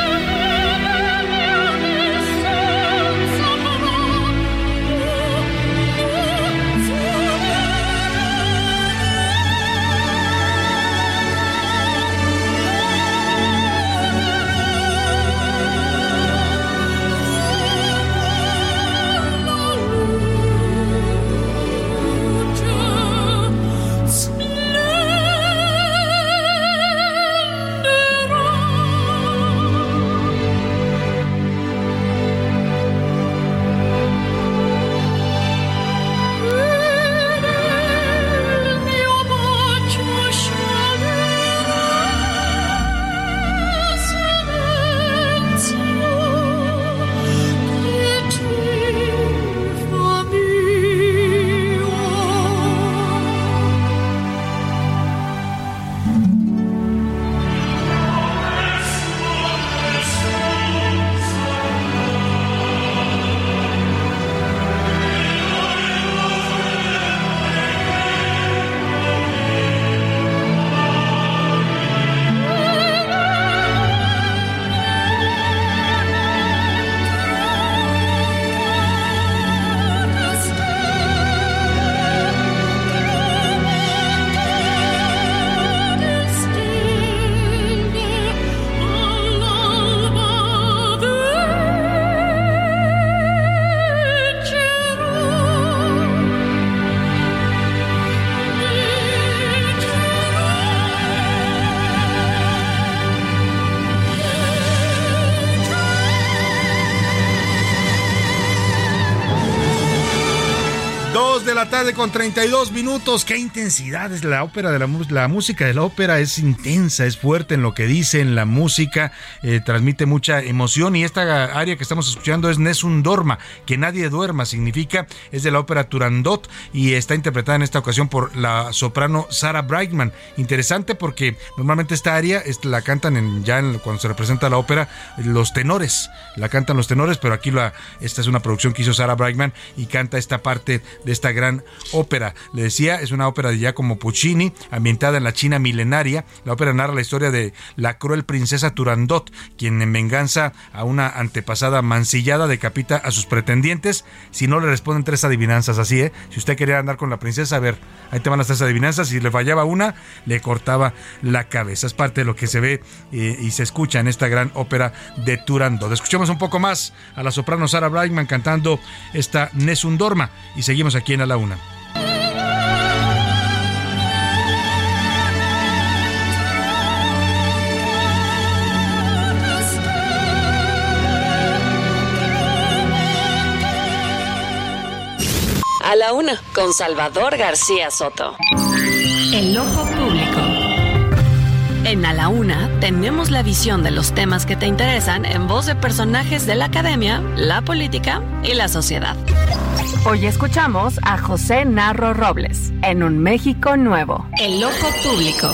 Tarde con 32 minutos. Qué intensidad es la ópera de la, la música de la ópera es intensa, es fuerte en lo que dice, en la música, eh, transmite mucha emoción y esta área que estamos escuchando es Nessun Dorma, que nadie duerma significa, es de la ópera Turandot y está interpretada en esta ocasión por la soprano Sarah Brightman. Interesante porque normalmente esta área la cantan ya cuando se representa la ópera los tenores, la cantan los tenores, pero aquí esta es una producción que hizo Sarah Brightman y canta esta parte de esta gran ópera. Le decía, es una ópera de ya como Puccini, ambientada en la China milenaria. La ópera narra la historia de la cruel princesa Turandot, quien en venganza a una antepasada mancillada decapita a sus pretendientes si no le responden tres adivinanzas. Así, ¿eh? Si usted quería andar con la princesa, a ver, ahí te van las tres adivinanzas. Si le fallaba una, le cortaba la cabeza. Es parte de lo que se ve eh, y se escucha en esta gran ópera de Turandot. Escuchemos un poco más a la soprano Sarah Brightman cantando esta Nessun Dorma y seguimos aquí en A la Una. A la una, con Salvador García Soto. El ojo público. En A la Una tenemos la visión de los temas que te interesan en voz de personajes de la academia, la política y la sociedad. Hoy escuchamos a José Narro Robles en Un México Nuevo. El ojo público.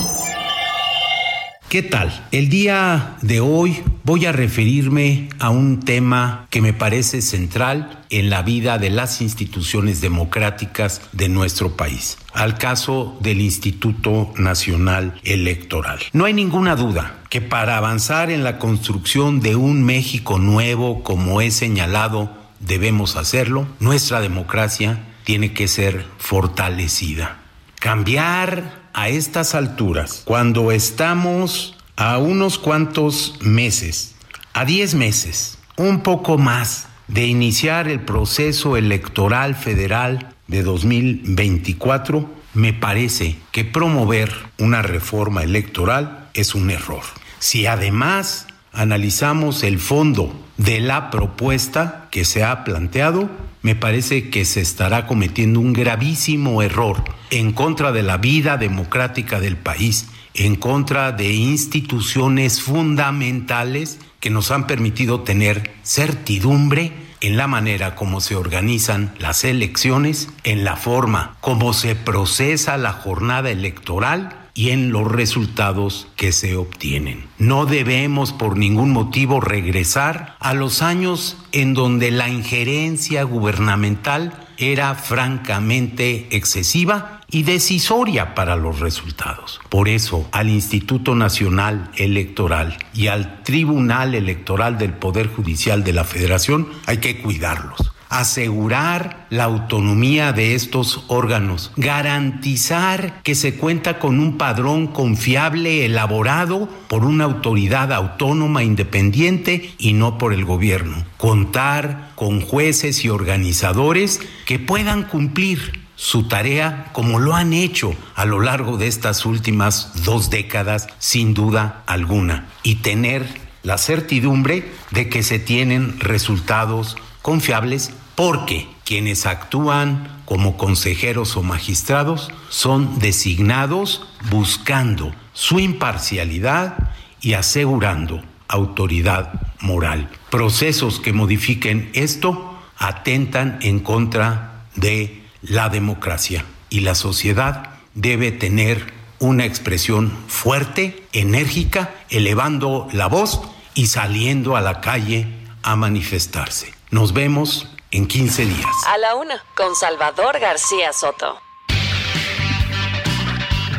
¿Qué tal? El día de hoy voy a referirme a un tema que me parece central en la vida de las instituciones democráticas de nuestro país, al caso del Instituto Nacional Electoral. No hay ninguna duda que para avanzar en la construcción de un México nuevo, como he señalado, debemos hacerlo, nuestra democracia tiene que ser fortalecida. Cambiar a estas alturas, cuando estamos a unos cuantos meses, a 10 meses, un poco más de iniciar el proceso electoral federal de 2024, me parece que promover una reforma electoral es un error. Si además analizamos el fondo de la propuesta que se ha planteado, me parece que se estará cometiendo un gravísimo error en contra de la vida democrática del país, en contra de instituciones fundamentales que nos han permitido tener certidumbre en la manera como se organizan las elecciones, en la forma como se procesa la jornada electoral y en los resultados que se obtienen. No debemos por ningún motivo regresar a los años en donde la injerencia gubernamental era francamente excesiva y decisoria para los resultados. Por eso, al Instituto Nacional Electoral y al Tribunal Electoral del Poder Judicial de la Federación hay que cuidarlos asegurar la autonomía de estos órganos, garantizar que se cuenta con un padrón confiable elaborado por una autoridad autónoma independiente y no por el gobierno, contar con jueces y organizadores que puedan cumplir su tarea como lo han hecho a lo largo de estas últimas dos décadas, sin duda alguna, y tener la certidumbre de que se tienen resultados confiables porque quienes actúan como consejeros o magistrados son designados buscando su imparcialidad y asegurando autoridad moral. Procesos que modifiquen esto atentan en contra de la democracia y la sociedad debe tener una expresión fuerte, enérgica, elevando la voz y saliendo a la calle a manifestarse. Nos vemos en 15 días. A la una, con Salvador García Soto.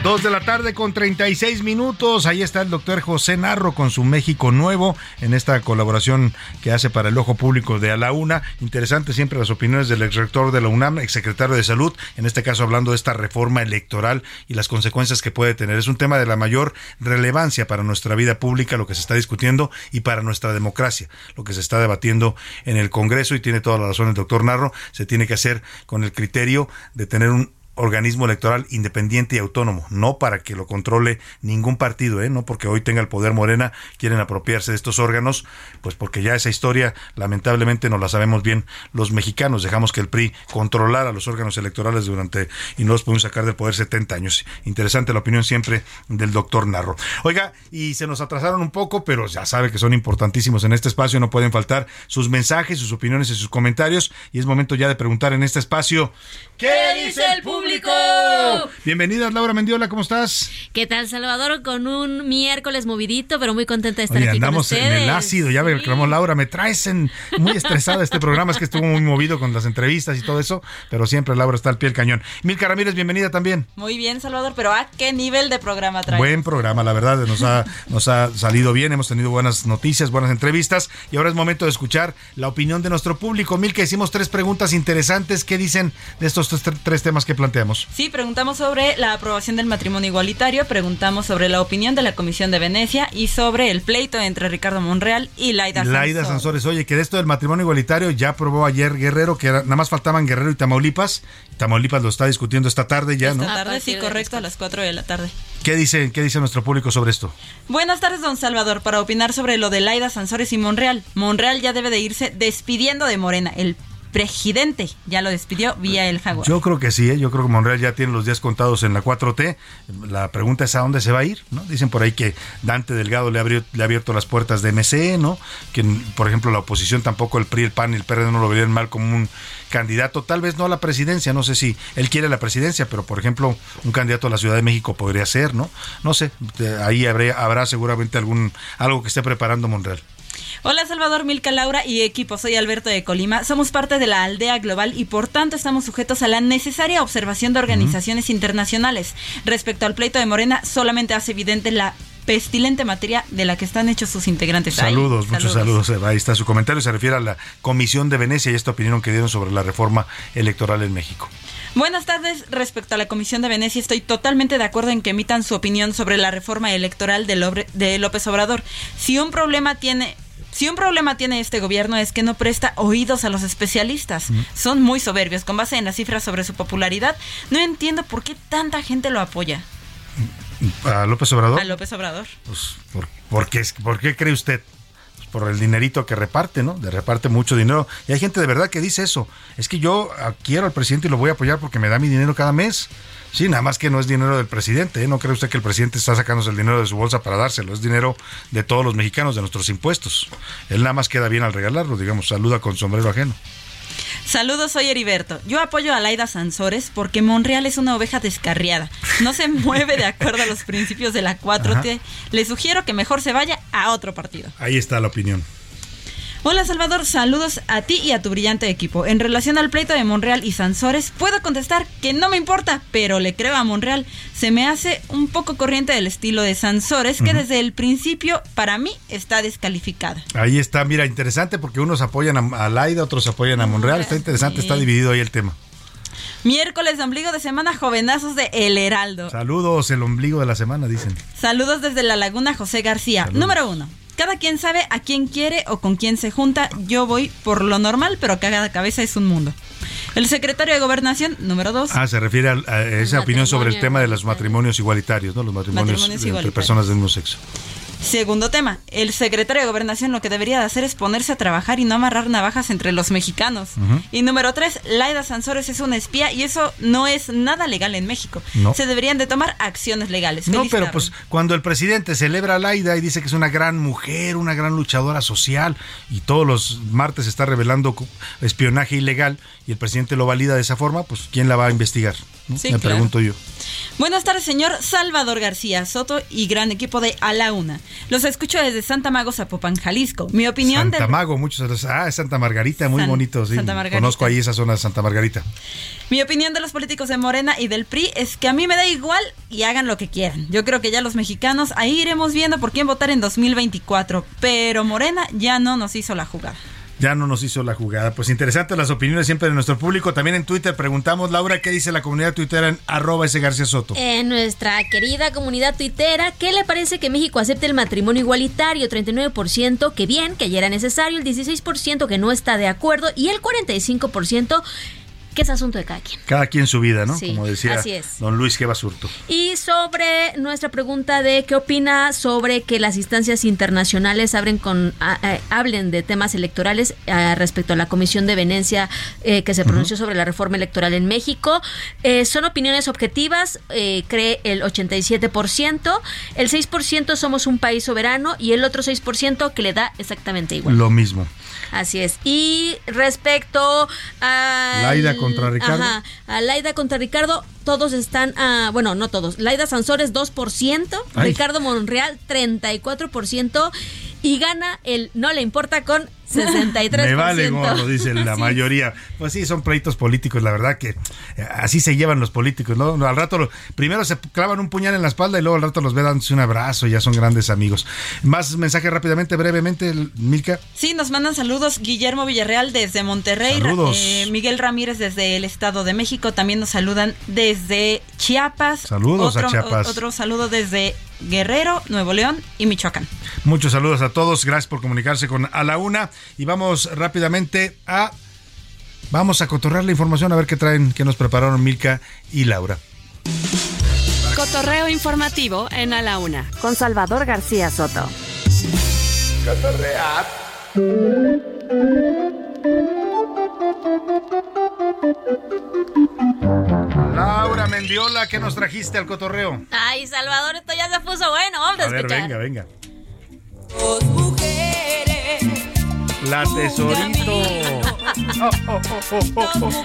Dos de la tarde con 36 minutos. Ahí está el doctor José Narro con su México Nuevo en esta colaboración que hace para el ojo público de A la Una. Interesante siempre las opiniones del exrector de la UNAM, exsecretario de Salud, en este caso hablando de esta reforma electoral y las consecuencias que puede tener. Es un tema de la mayor relevancia para nuestra vida pública, lo que se está discutiendo y para nuestra democracia, lo que se está debatiendo en el Congreso y tiene toda la razón el doctor Narro. Se tiene que hacer con el criterio de tener un organismo electoral independiente y autónomo, no para que lo controle ningún partido, ¿eh? no porque hoy tenga el poder Morena, quieren apropiarse de estos órganos, pues porque ya esa historia lamentablemente no la sabemos bien los mexicanos, dejamos que el PRI controlara los órganos electorales durante y no los pudimos sacar del poder 70 años. Interesante la opinión siempre del doctor Narro. Oiga, y se nos atrasaron un poco, pero ya sabe que son importantísimos en este espacio, no pueden faltar sus mensajes, sus opiniones y sus comentarios y es momento ya de preguntar en este espacio ¿Qué dice el público? Bienvenida Laura Mendiola, ¿cómo estás? ¿Qué tal, Salvador? Con un miércoles movidito, pero muy contenta de estar Oye, aquí andamos con en el ácido, ya ve, clamó Laura, me traes en- muy estresada este programa, es que estuvo muy movido con las entrevistas y todo eso, pero siempre Laura está al pie del cañón. Milka Ramírez, bienvenida también. Muy bien, Salvador, pero ¿a qué nivel de programa trae? Buen programa, la verdad, nos ha, nos ha salido bien, hemos tenido buenas noticias, buenas entrevistas y ahora es momento de escuchar la opinión de nuestro público. Milka, hicimos tres preguntas interesantes. ¿Qué dicen de estos tres, tres temas que planteamos? Sí, preguntamos sobre la aprobación del matrimonio igualitario, preguntamos sobre la opinión de la Comisión de Venecia y sobre el pleito entre Ricardo Monreal y Laida Laida Sansores. Sansores, oye, que de esto del matrimonio igualitario ya aprobó ayer Guerrero, que era- nada más faltaban Guerrero y Tamaulipas. Tamaulipas lo está discutiendo esta tarde ya, ¿no? Esta tarde, sí, correcto, a las 4 de la tarde. ¿Qué dice, ¿Qué dice nuestro público sobre esto? Buenas tardes, don Salvador, para opinar sobre lo de Laida Sansores y Monreal. Monreal ya debe de irse despidiendo de Morena. El presidente ya lo despidió vía el Jaguar. Yo creo que sí, ¿eh? yo creo que Monreal ya tiene los días contados en la 4T. La pregunta es a dónde se va a ir, ¿no? Dicen por ahí que Dante Delgado le, abrió, le ha abierto las puertas de MC, ¿no? Que, por ejemplo, la oposición tampoco, el PRI, el PAN y el PRD no lo verían mal como un candidato, tal vez no a la presidencia, no sé si él quiere la presidencia, pero por ejemplo, un candidato a la Ciudad de México podría ser, ¿no? No sé, ahí habrá, habrá seguramente algún algo que esté preparando Monreal. Hola Salvador Milka Laura y equipo, soy Alberto de Colima. Somos parte de la aldea global y por tanto estamos sujetos a la necesaria observación de organizaciones internacionales. Respecto al pleito de Morena, solamente hace evidente la pestilente materia de la que están hechos sus integrantes. Saludos, muchos saludos. Ahí está su comentario. Se refiere a la Comisión de Venecia y esta opinión que dieron sobre la reforma electoral en México. Buenas tardes. Respecto a la Comisión de Venecia, estoy totalmente de acuerdo en que emitan su opinión sobre la reforma electoral de López Obrador. Si un problema tiene... Si un problema tiene este gobierno es que no presta oídos a los especialistas. Son muy soberbios. Con base en las cifras sobre su popularidad, no entiendo por qué tanta gente lo apoya. ¿A López Obrador? A López Obrador. Pues, ¿por, por qué, ¿Por qué cree usted? Pues por el dinerito que reparte, ¿no? De reparte mucho dinero. Y hay gente de verdad que dice eso. Es que yo quiero al presidente y lo voy a apoyar porque me da mi dinero cada mes. Sí, nada más que no es dinero del presidente. ¿eh? No cree usted que el presidente está sacándose el dinero de su bolsa para dárselo. Es dinero de todos los mexicanos, de nuestros impuestos. Él nada más queda bien al regalarlo, digamos, saluda con sombrero ajeno. Saludos, soy Heriberto. Yo apoyo a Laida Sansores porque Monreal es una oveja descarriada. No se mueve de acuerdo a los principios de la 4T. Le sugiero que mejor se vaya a otro partido. Ahí está la opinión. Hola Salvador, saludos a ti y a tu brillante equipo. En relación al pleito de Monreal y Sansores, puedo contestar que no me importa, pero le creo a Monreal. Se me hace un poco corriente del estilo de Sansores, que desde el principio, para mí, está descalificada. Ahí está, mira, interesante porque unos apoyan a, a Laida, otros apoyan a Monreal. Está interesante, está dividido ahí el tema. Miércoles de ombligo de semana, jovenazos de El Heraldo. Saludos, el ombligo de la semana, dicen. Saludos desde la Laguna José García. Número uno. Cada quien sabe a quién quiere o con quién se junta. Yo voy por lo normal, pero cada cabeza es un mundo. El secretario de Gobernación, número dos. Ah, se refiere a, a esa opinión sobre el tema de los matrimonios igualitarios, ¿no? Los matrimonios, Matrimonios entre personas del mismo sexo. Segundo tema. El secretario de Gobernación lo que debería de hacer es ponerse a trabajar y no amarrar navajas entre los mexicanos. Y número tres, Laida Sansores es una espía y eso no es nada legal en México. No. Se deberían de tomar acciones legales. No, Feliz pero tarde. pues cuando el presidente celebra a Laida y dice que es una gran mujer, una gran luchadora social, y todos los martes está revelando espionaje ilegal, y el presidente lo valida de esa forma, pues ¿quién la va a investigar? ¿no? Sí, Me claro. pregunto yo. Buenas tardes, señor Salvador García Soto y gran equipo de A la Una. Los escucho desde Santa Mago, Zapopan, Jalisco. Mi opinión Santa de... Mago, muchos los- Ah, es Santa Margarita, muy San- bonito, sí. Santa Margarita. Conozco ahí esa zona de Santa Margarita. Mi opinión de los políticos de Morena y del PRI es que a mí me da igual y hagan lo que quieran. Yo creo que ya los mexicanos ahí iremos viendo por quién votar en 2024, pero Morena ya no nos hizo la jugada. Ya no nos hizo la jugada. Pues interesantes las opiniones siempre de nuestro público. También en Twitter preguntamos, Laura, ¿qué dice la comunidad tuitera en arroba ese García Soto? En nuestra querida comunidad tuitera, ¿qué le parece que México acepte el matrimonio igualitario? 39% que bien, que ya era necesario, el 16% que no está de acuerdo y el 45% que es asunto de cada quien. Cada quien su vida, ¿no? Sí, Como decía así es. don Luis G. Basurto. Y sobre nuestra pregunta de qué opina sobre que las instancias internacionales abren con, a- a- hablen de temas electorales eh, respecto a la Comisión de Venecia eh, que se pronunció sobre la reforma electoral en México. Eh, son opiniones objetivas, eh, cree el 87%, el 6% somos un país soberano y el otro 6% que le da exactamente igual. Lo mismo. Así es. Y respecto a. Laida contra Ricardo. Ajá. A Laida contra Ricardo, todos están. a bueno, no todos. Laida Sansores, 2%. Ay. Ricardo Monreal, 34%. Y gana el no le importa con 63%. Me vale gorro, dice la Sí. mayoría. Pues sí, son pleitos políticos, la verdad que eh, así se llevan los políticos, ¿no? Al rato, lo- primero se clavan un puñal en la espalda y luego al rato los ve dándose un abrazo y ya son grandes amigos. Más mensajes rápidamente, brevemente, Milka. Sí, nos mandan saludos Guillermo Villarreal desde Monterrey, Saludos. eh, Miguel Ramírez desde el Estado de México, también nos saludan desde Chiapas. Saludos a otro, Chiapas. o- Otro saludo desde Guerrero, Nuevo León y Michoacán. Muchos saludos a todos, gracias por comunicarse con A la Una y vamos rápidamente a... Vamos a cotorrear la información a ver qué traen, qué nos prepararon Milka y Laura. Cotorreo informativo en A la Una con Salvador García Soto. Laura Mendiola, ¿qué nos trajiste al cotorreo? Ay, Salvador, esto ya se puso bueno. Vamos a, A ver, escuchar. venga, venga. La tesorito. Oh, oh, oh.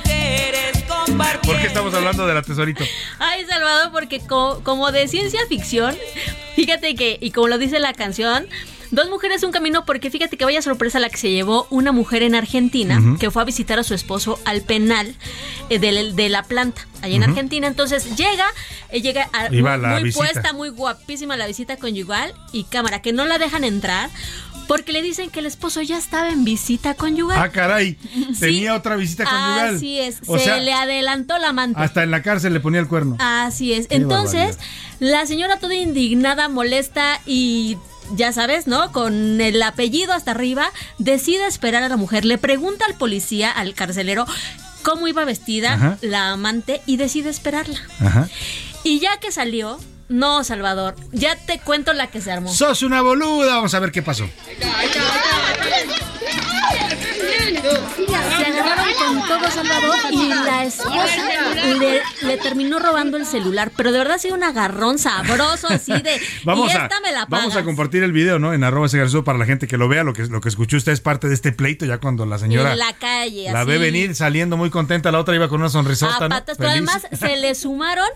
¿Por qué estamos hablando de la tesorito? Ay, Salvador, porque co- como de ciencia ficción, fíjate que, y como lo dice la canción, dos mujeres un camino, porque fíjate que vaya sorpresa la que se llevó una mujer en Argentina, que fue a visitar a su esposo al penal eh, de, de la planta, allá en Ujú. Argentina. Entonces llega, eh, llega a- muy, la muy puesta, muy guapísima la visita conyugal y cámara, que no la dejan entrar. Porque le dicen que el esposo ya estaba en visita conyugal. Ah, caray. Sí. Tenía otra visita conyugal. Así es. O se sea, le adelantó la amante. hasta en la cárcel le ponía el cuerno. Así es. Qué Entonces, la señora toda indignada, molesta y ya sabes, ¿no? Con el apellido hasta arriba, decide esperar a la mujer. Le pregunta al policía, al carcelero, cómo iba vestida Ajá. la amante y decide esperarla. Ajá. Y ya que salió, no, Salvador, ya te cuento la que se armó. Sos una boluda. Vamos a ver qué pasó. Se agarraron con todo Salvador y la esposa le, le terminó robando el celular, pero de verdad ha sido un agarrón sabroso así de Vamos y a, esta me la vamos a pagas". compartir el video, ¿no? En arroba ese para la gente que lo vea. Lo que, lo que escuchó usted es parte de este pleito ya cuando la señora en la calle. la así, ve venir saliendo muy contenta. La otra iba con una sonrisota, a ¿no? patas, pero además se le sumaron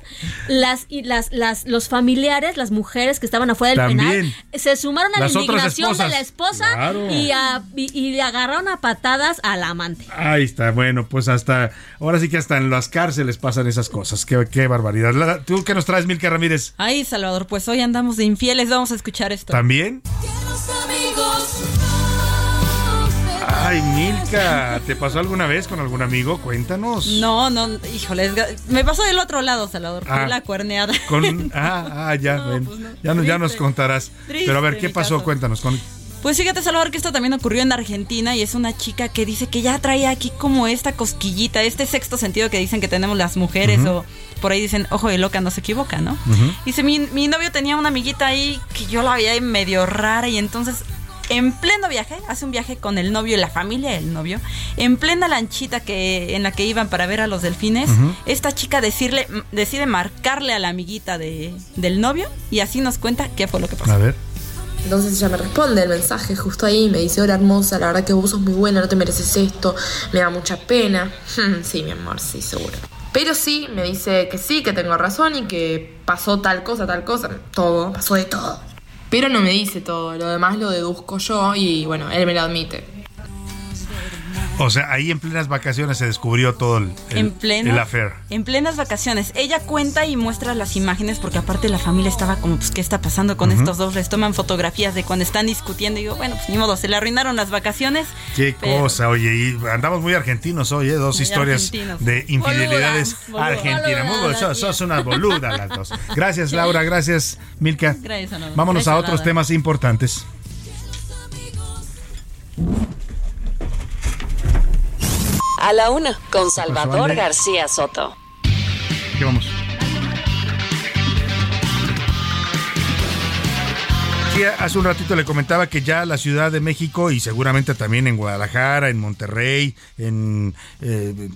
las y las, las los familiares, las mujeres que estaban afuera del También. penal, se sumaron a la indignación de la esposa Claro. y, a- y, y le agarraron a patadas al amante. Ahí está, bueno, pues hasta, ahora sí que hasta en las cárceles pasan esas cosas. Qué, qué barbaridad. La- ¿Tú qué nos traes, Milka Ramírez? Ay, Salvador, pues hoy andamos de infieles, vamos a escuchar esto. ¿También? Ay, Milka, ¿te pasó alguna vez con algún amigo? Cuéntanos. No, no, híjole, me pasó del otro lado, Salvador, fue Ah. la cuerneada. Con, ah, ah, ya, bueno, ya, no- ya nos Triste. contarás. Triste Pero a ver, ¿qué pasó? caso. Cuéntanos. Con, Pues fíjate, Salvador, que esto también ocurrió en Argentina y es una chica que dice que ya traía aquí como esta cosquillita, este sexto sentido que dicen que tenemos las mujeres o por ahí dicen, ojo de loca, no se equivoca, ¿no? Dice, mi, mi novio tenía una amiguita ahí que yo la veía medio rara y entonces en pleno viaje, hace un viaje con el novio y la familia del novio, en plena lanchita que, en la que iban para ver a los delfines, esta chica decirle, decide marcarle a la amiguita de, del novio y así nos cuenta qué fue lo que pasó. A ver. Entonces ella me responde el mensaje justo ahí, me dice, hola hermosa, la verdad que vos sos muy buena, no te mereces esto, me da mucha pena. sí, mi amor, sí, seguro. Pero sí, me dice que sí, que tengo razón y que pasó tal cosa, tal cosa, todo, pasó de todo. Pero no me dice todo, lo demás lo deduzco yo y bueno, él me lo admite. O sea, ahí en plenas vacaciones se descubrió todo el, el, en plena, el affair. En plenas vacaciones. Ella cuenta y muestra las imágenes porque aparte la familia estaba como, pues, ¿qué está pasando con estos dos? Les toman fotografías de cuando están discutiendo y digo, bueno, pues ni modo, se le arruinaron las vacaciones. Qué pero- cosa, oye, y andamos muy argentinos hoy, ¿eh? Dos Muy historias argentinos. de infidelidades argentinas. Muy sos, sos una boluda las dos. Gracias, Laura, gracias, Milka. Gracias. Vámonos Gracias, a otros temas importantes. A la una, con Salvador García Soto. ¿Qué vamos? hace un ratito le comentaba que ya la Ciudad de México y seguramente también en Guadalajara, en Monterrey, en, eh,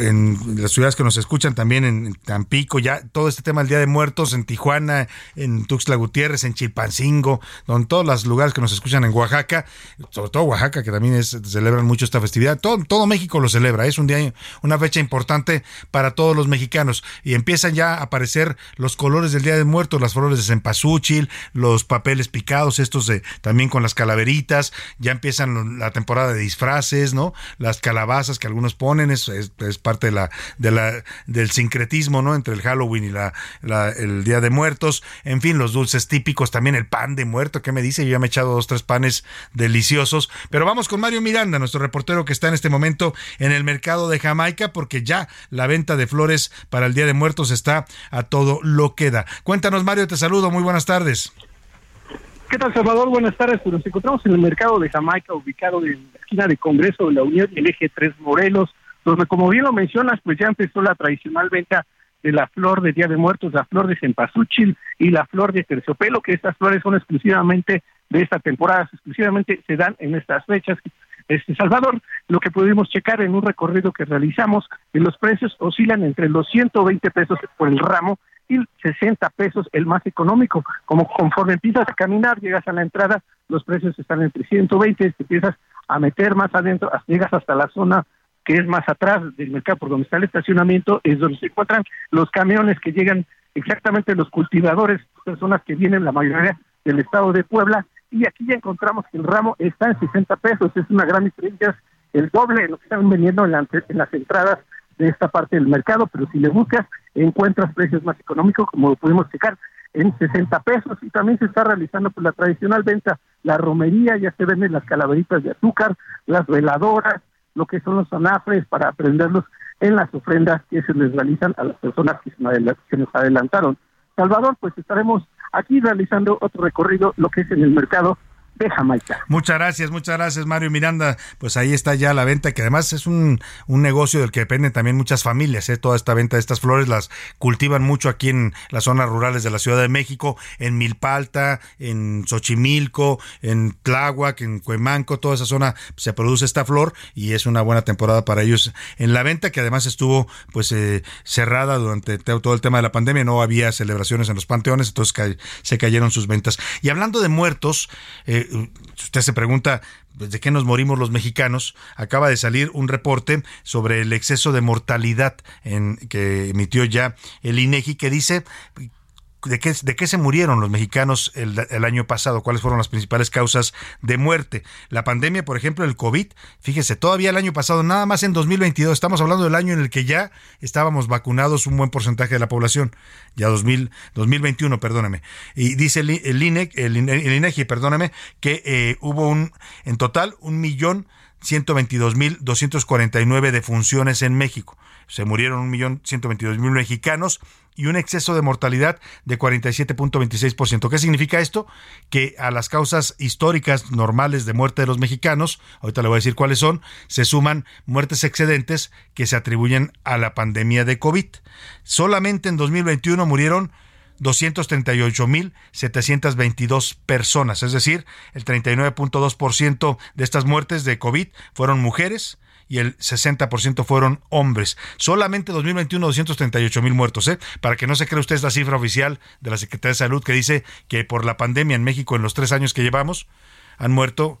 en las ciudades que nos escuchan también en Tampico, ya todo este tema del Día de Muertos, en Tijuana, en Tuxtla Gutiérrez, en Chilpancingo, en todos los lugares que nos escuchan en Oaxaca, sobre todo Oaxaca, que también es, celebran mucho esta festividad, todo, todo México lo celebra, es un día, una fecha importante para todos los mexicanos y empiezan ya a aparecer los colores del Día de Muertos, las flores de cempasúchil, los papeles picados, estos de también con las calaveritas, ya empiezan la temporada de disfraces, ¿no? Las calabazas que algunos ponen, es, es, parte de la, de la, del sincretismo, ¿no? Entre el Halloween y la, el Día de Muertos, en fin, los dulces típicos, también el pan de muerto, ¿qué me dice? Yo ya me he echado dos, tres panes deliciosos, pero vamos con Mario Miranda, nuestro reportero que está en este momento en el mercado de Jamaica, porque ya la venta de flores para el Día de Muertos está a todo lo que da. Cuéntanos, Mario, te saludo, muy buenas tardes. ¿Qué tal, Salvador? Buenas tardes. Pues nos encontramos en el mercado de Jamaica, ubicado en la esquina de Congreso de la Unión el eje 3 Morelos, donde, como bien lo mencionas, pues ya empezó la tradicional venta de la flor de Día de Muertos, la flor de cempasúchil y la flor de terciopelo, que estas flores son exclusivamente de esta temporada, exclusivamente se dan en estas fechas. Este Salvador, lo que pudimos checar en un recorrido que realizamos, que los precios oscilan entre los 120 pesos por el ramo y 60 pesos el más económico. Como conforme empiezas a caminar, llegas a la entrada, los precios están entre 120, te empiezas a meter más adentro, llegas hasta la zona que es más atrás del mercado, por donde está el estacionamiento, es donde se encuentran los camiones que llegan exactamente los cultivadores, personas que vienen la mayoría del estado de Puebla, y aquí ya encontramos que el ramo está en 60 pesos, es una gran diferencia, el doble de lo que están vendiendo en, en las entradas de esta parte del mercado, pero si le buscas, encuentras precios más económicos, como lo pudimos checar, en 60 pesos. Y también se está realizando pues, la tradicional venta, la romería, ya se venden las calaveritas de azúcar, las veladoras, lo que son los anafres para prenderlos en las ofrendas que se les realizan a las personas que, se nos adelantaron. Salvador, pues estaremos aquí realizando otro recorrido, lo que es en el mercado de Jamaica. Muchas gracias, muchas gracias Mario Miranda. Pues ahí está ya la venta, que además es un, un negocio del que dependen también muchas familias. ¿eh? Toda esta venta de estas flores las cultivan mucho aquí en las zonas rurales de la Ciudad de México, en Milpalta, en Xochimilco, en Tláhuac, en Cuemanco, toda esa zona se produce esta flor y es una buena temporada para ellos en la venta, que además estuvo pues eh, cerrada durante todo el tema de la pandemia, no había celebraciones en los panteones, entonces se cayeron sus ventas. Y hablando de muertos, eh, usted se pregunta, pues, ¿de qué nos morimos los mexicanos? Acaba de salir un reporte sobre el exceso de mortalidad en, que emitió ya el INEGI que dice de qué, de qué se murieron los mexicanos el, año pasado, cuáles fueron las principales causas de muerte. La pandemia, por ejemplo, el COVID, fíjese, todavía el año pasado, nada más en 2022, estamos hablando del año en el que ya estábamos vacunados un buen porcentaje de la población, ya 2000, 2021, perdóname. Y dice el, el INEC, el, INEGI, perdóname, que eh, hubo un, en total, un millón 122.249 defunciones en México. Se murieron 1.122.000 mexicanos y un exceso de mortalidad de 47.26%. ¿Qué significa esto? Que a las causas históricas normales de muerte de los mexicanos, ahorita le voy a decir cuáles son, se suman muertes excedentes que se atribuyen a la pandemia de COVID. Solamente en 2021 murieron 238.722 personas, es decir, el 39.2% de estas muertes de COVID fueron mujeres y el 60% fueron hombres. Solamente 2021 238 mil muertos, ¿eh? Para que no se crea usted la cifra oficial de la Secretaría de Salud que dice que por la pandemia en México en los tres años que llevamos han muerto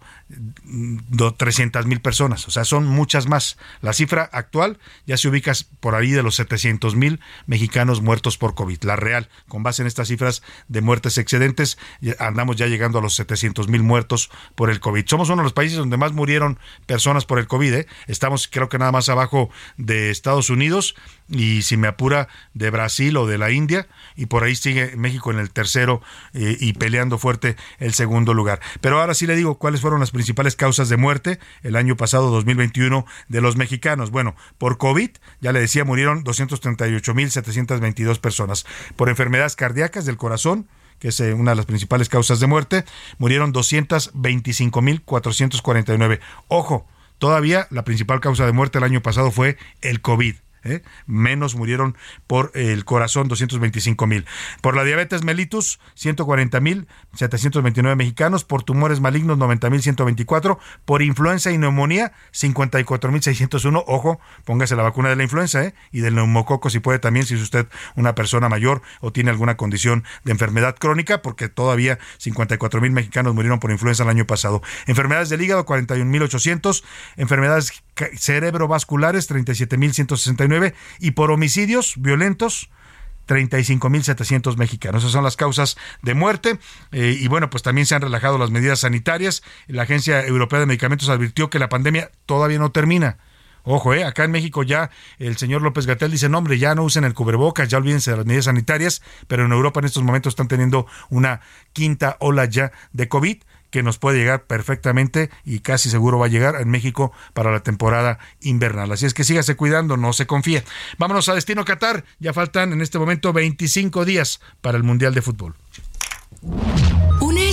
300 mil personas, o sea, son muchas más. La cifra actual ya se ubica por ahí de los 700 mil mexicanos muertos por COVID. La real, con base en estas cifras de muertes excedentes, andamos ya llegando a los 700 mil muertos por el COVID. Somos uno de los países donde más murieron personas por el COVID. ¿eh? Estamos creo que nada más abajo de Estados Unidos y si me apura de Brasil o de la India y por ahí sigue México en el tercero eh, y peleando fuerte el segundo lugar. Pero ahora sí le digo cuáles fueron las principales causas de muerte el año pasado 2021 de los mexicanos. Bueno, por COVID, ya le decía, murieron 238.722 personas. Por enfermedades cardíacas del corazón, que es eh, una de las principales causas de muerte, murieron 225.449. Ojo, todavía la principal causa de muerte el año pasado fue el COVID. ¿Eh? menos murieron por el corazón, 225 mil. Por la diabetes mellitus, 140 mil 729 mexicanos. Por tumores malignos, 90 mil 124. Por influenza y neumonía, 54 mil 601. Ojo, póngase la vacuna de la influenza ¿eh? y del neumococo si puede también, si es usted una persona mayor o tiene alguna condición de enfermedad crónica, porque todavía 54 mil mexicanos murieron por influenza el año pasado. Enfermedades del hígado, 41 mil 800. Enfermedades cerebrovasculares, 37 mil 169 y por homicidios violentos 35.700 mexicanos. Esas son las causas de muerte. Eh, y bueno, pues también se han relajado las medidas sanitarias. La Agencia Europea de Medicamentos advirtió que la pandemia todavía no termina. Ojo, eh, acá en México ya el señor López Gatel dice, no hombre, ya no usen el cubrebocas, ya olvídense de las medidas sanitarias, pero en Europa en estos momentos están teniendo una quinta ola ya de COVID que nos puede llegar perfectamente y casi seguro va a llegar en México para la temporada invernal. Así es que sígase cuidando, no se confíe. Vámonos a Destino Qatar. Ya faltan en este momento 25 días para el Mundial de Fútbol.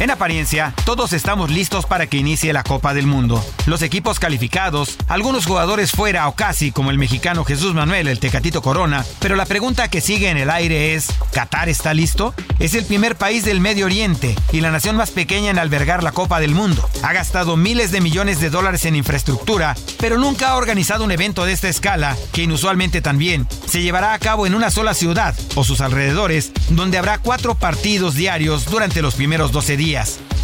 En apariencia, todos estamos listos para que inicie la Copa del Mundo. Los equipos calificados, algunos jugadores fuera o casi, como el mexicano Jesús Manuel, el Tecatito Corona, pero la pregunta que sigue en el aire es, ¿Qatar está listo? Es el primer país del Medio Oriente y la nación más pequeña en albergar la Copa del Mundo. Ha gastado miles de millones de dólares en infraestructura, pero nunca ha organizado un evento de esta escala, que inusualmente también se llevará a cabo en una sola ciudad o sus alrededores, donde habrá cuatro partidos diarios durante los primeros 12 días.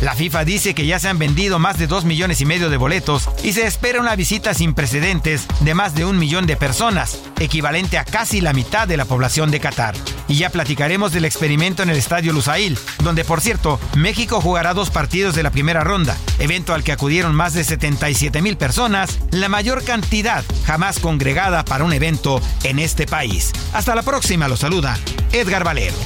La FIFA dice que ya se han vendido más de 2 millones y medio de boletos y se espera una visita sin precedentes de más de un millón de personas, equivalente a casi la mitad de la población de Qatar. Y ya platicaremos del experimento en el Estadio Lusail, donde por cierto, México jugará dos partidos de la primera ronda, evento al que acudieron más de 77 mil personas, la mayor cantidad jamás congregada para un evento en este país. Hasta la próxima, lo saluda Edgar Valero.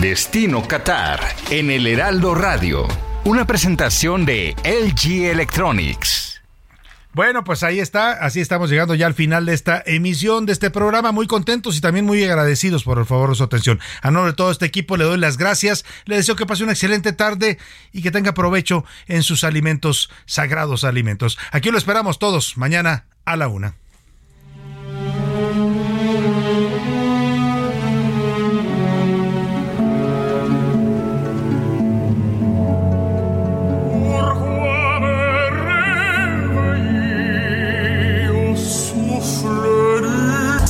Destino Qatar en el Heraldo Radio. Una presentación de LG Electronics. Bueno, pues ahí está, así estamos llegando ya al final de esta emisión de este programa, muy contentos y también muy agradecidos por el favor de su atención. A nombre de todo este equipo le doy las gracias, le deseo que pase una excelente tarde y que tenga provecho en sus alimentos, sagrados alimentos. Aquí lo esperamos todos mañana a la una.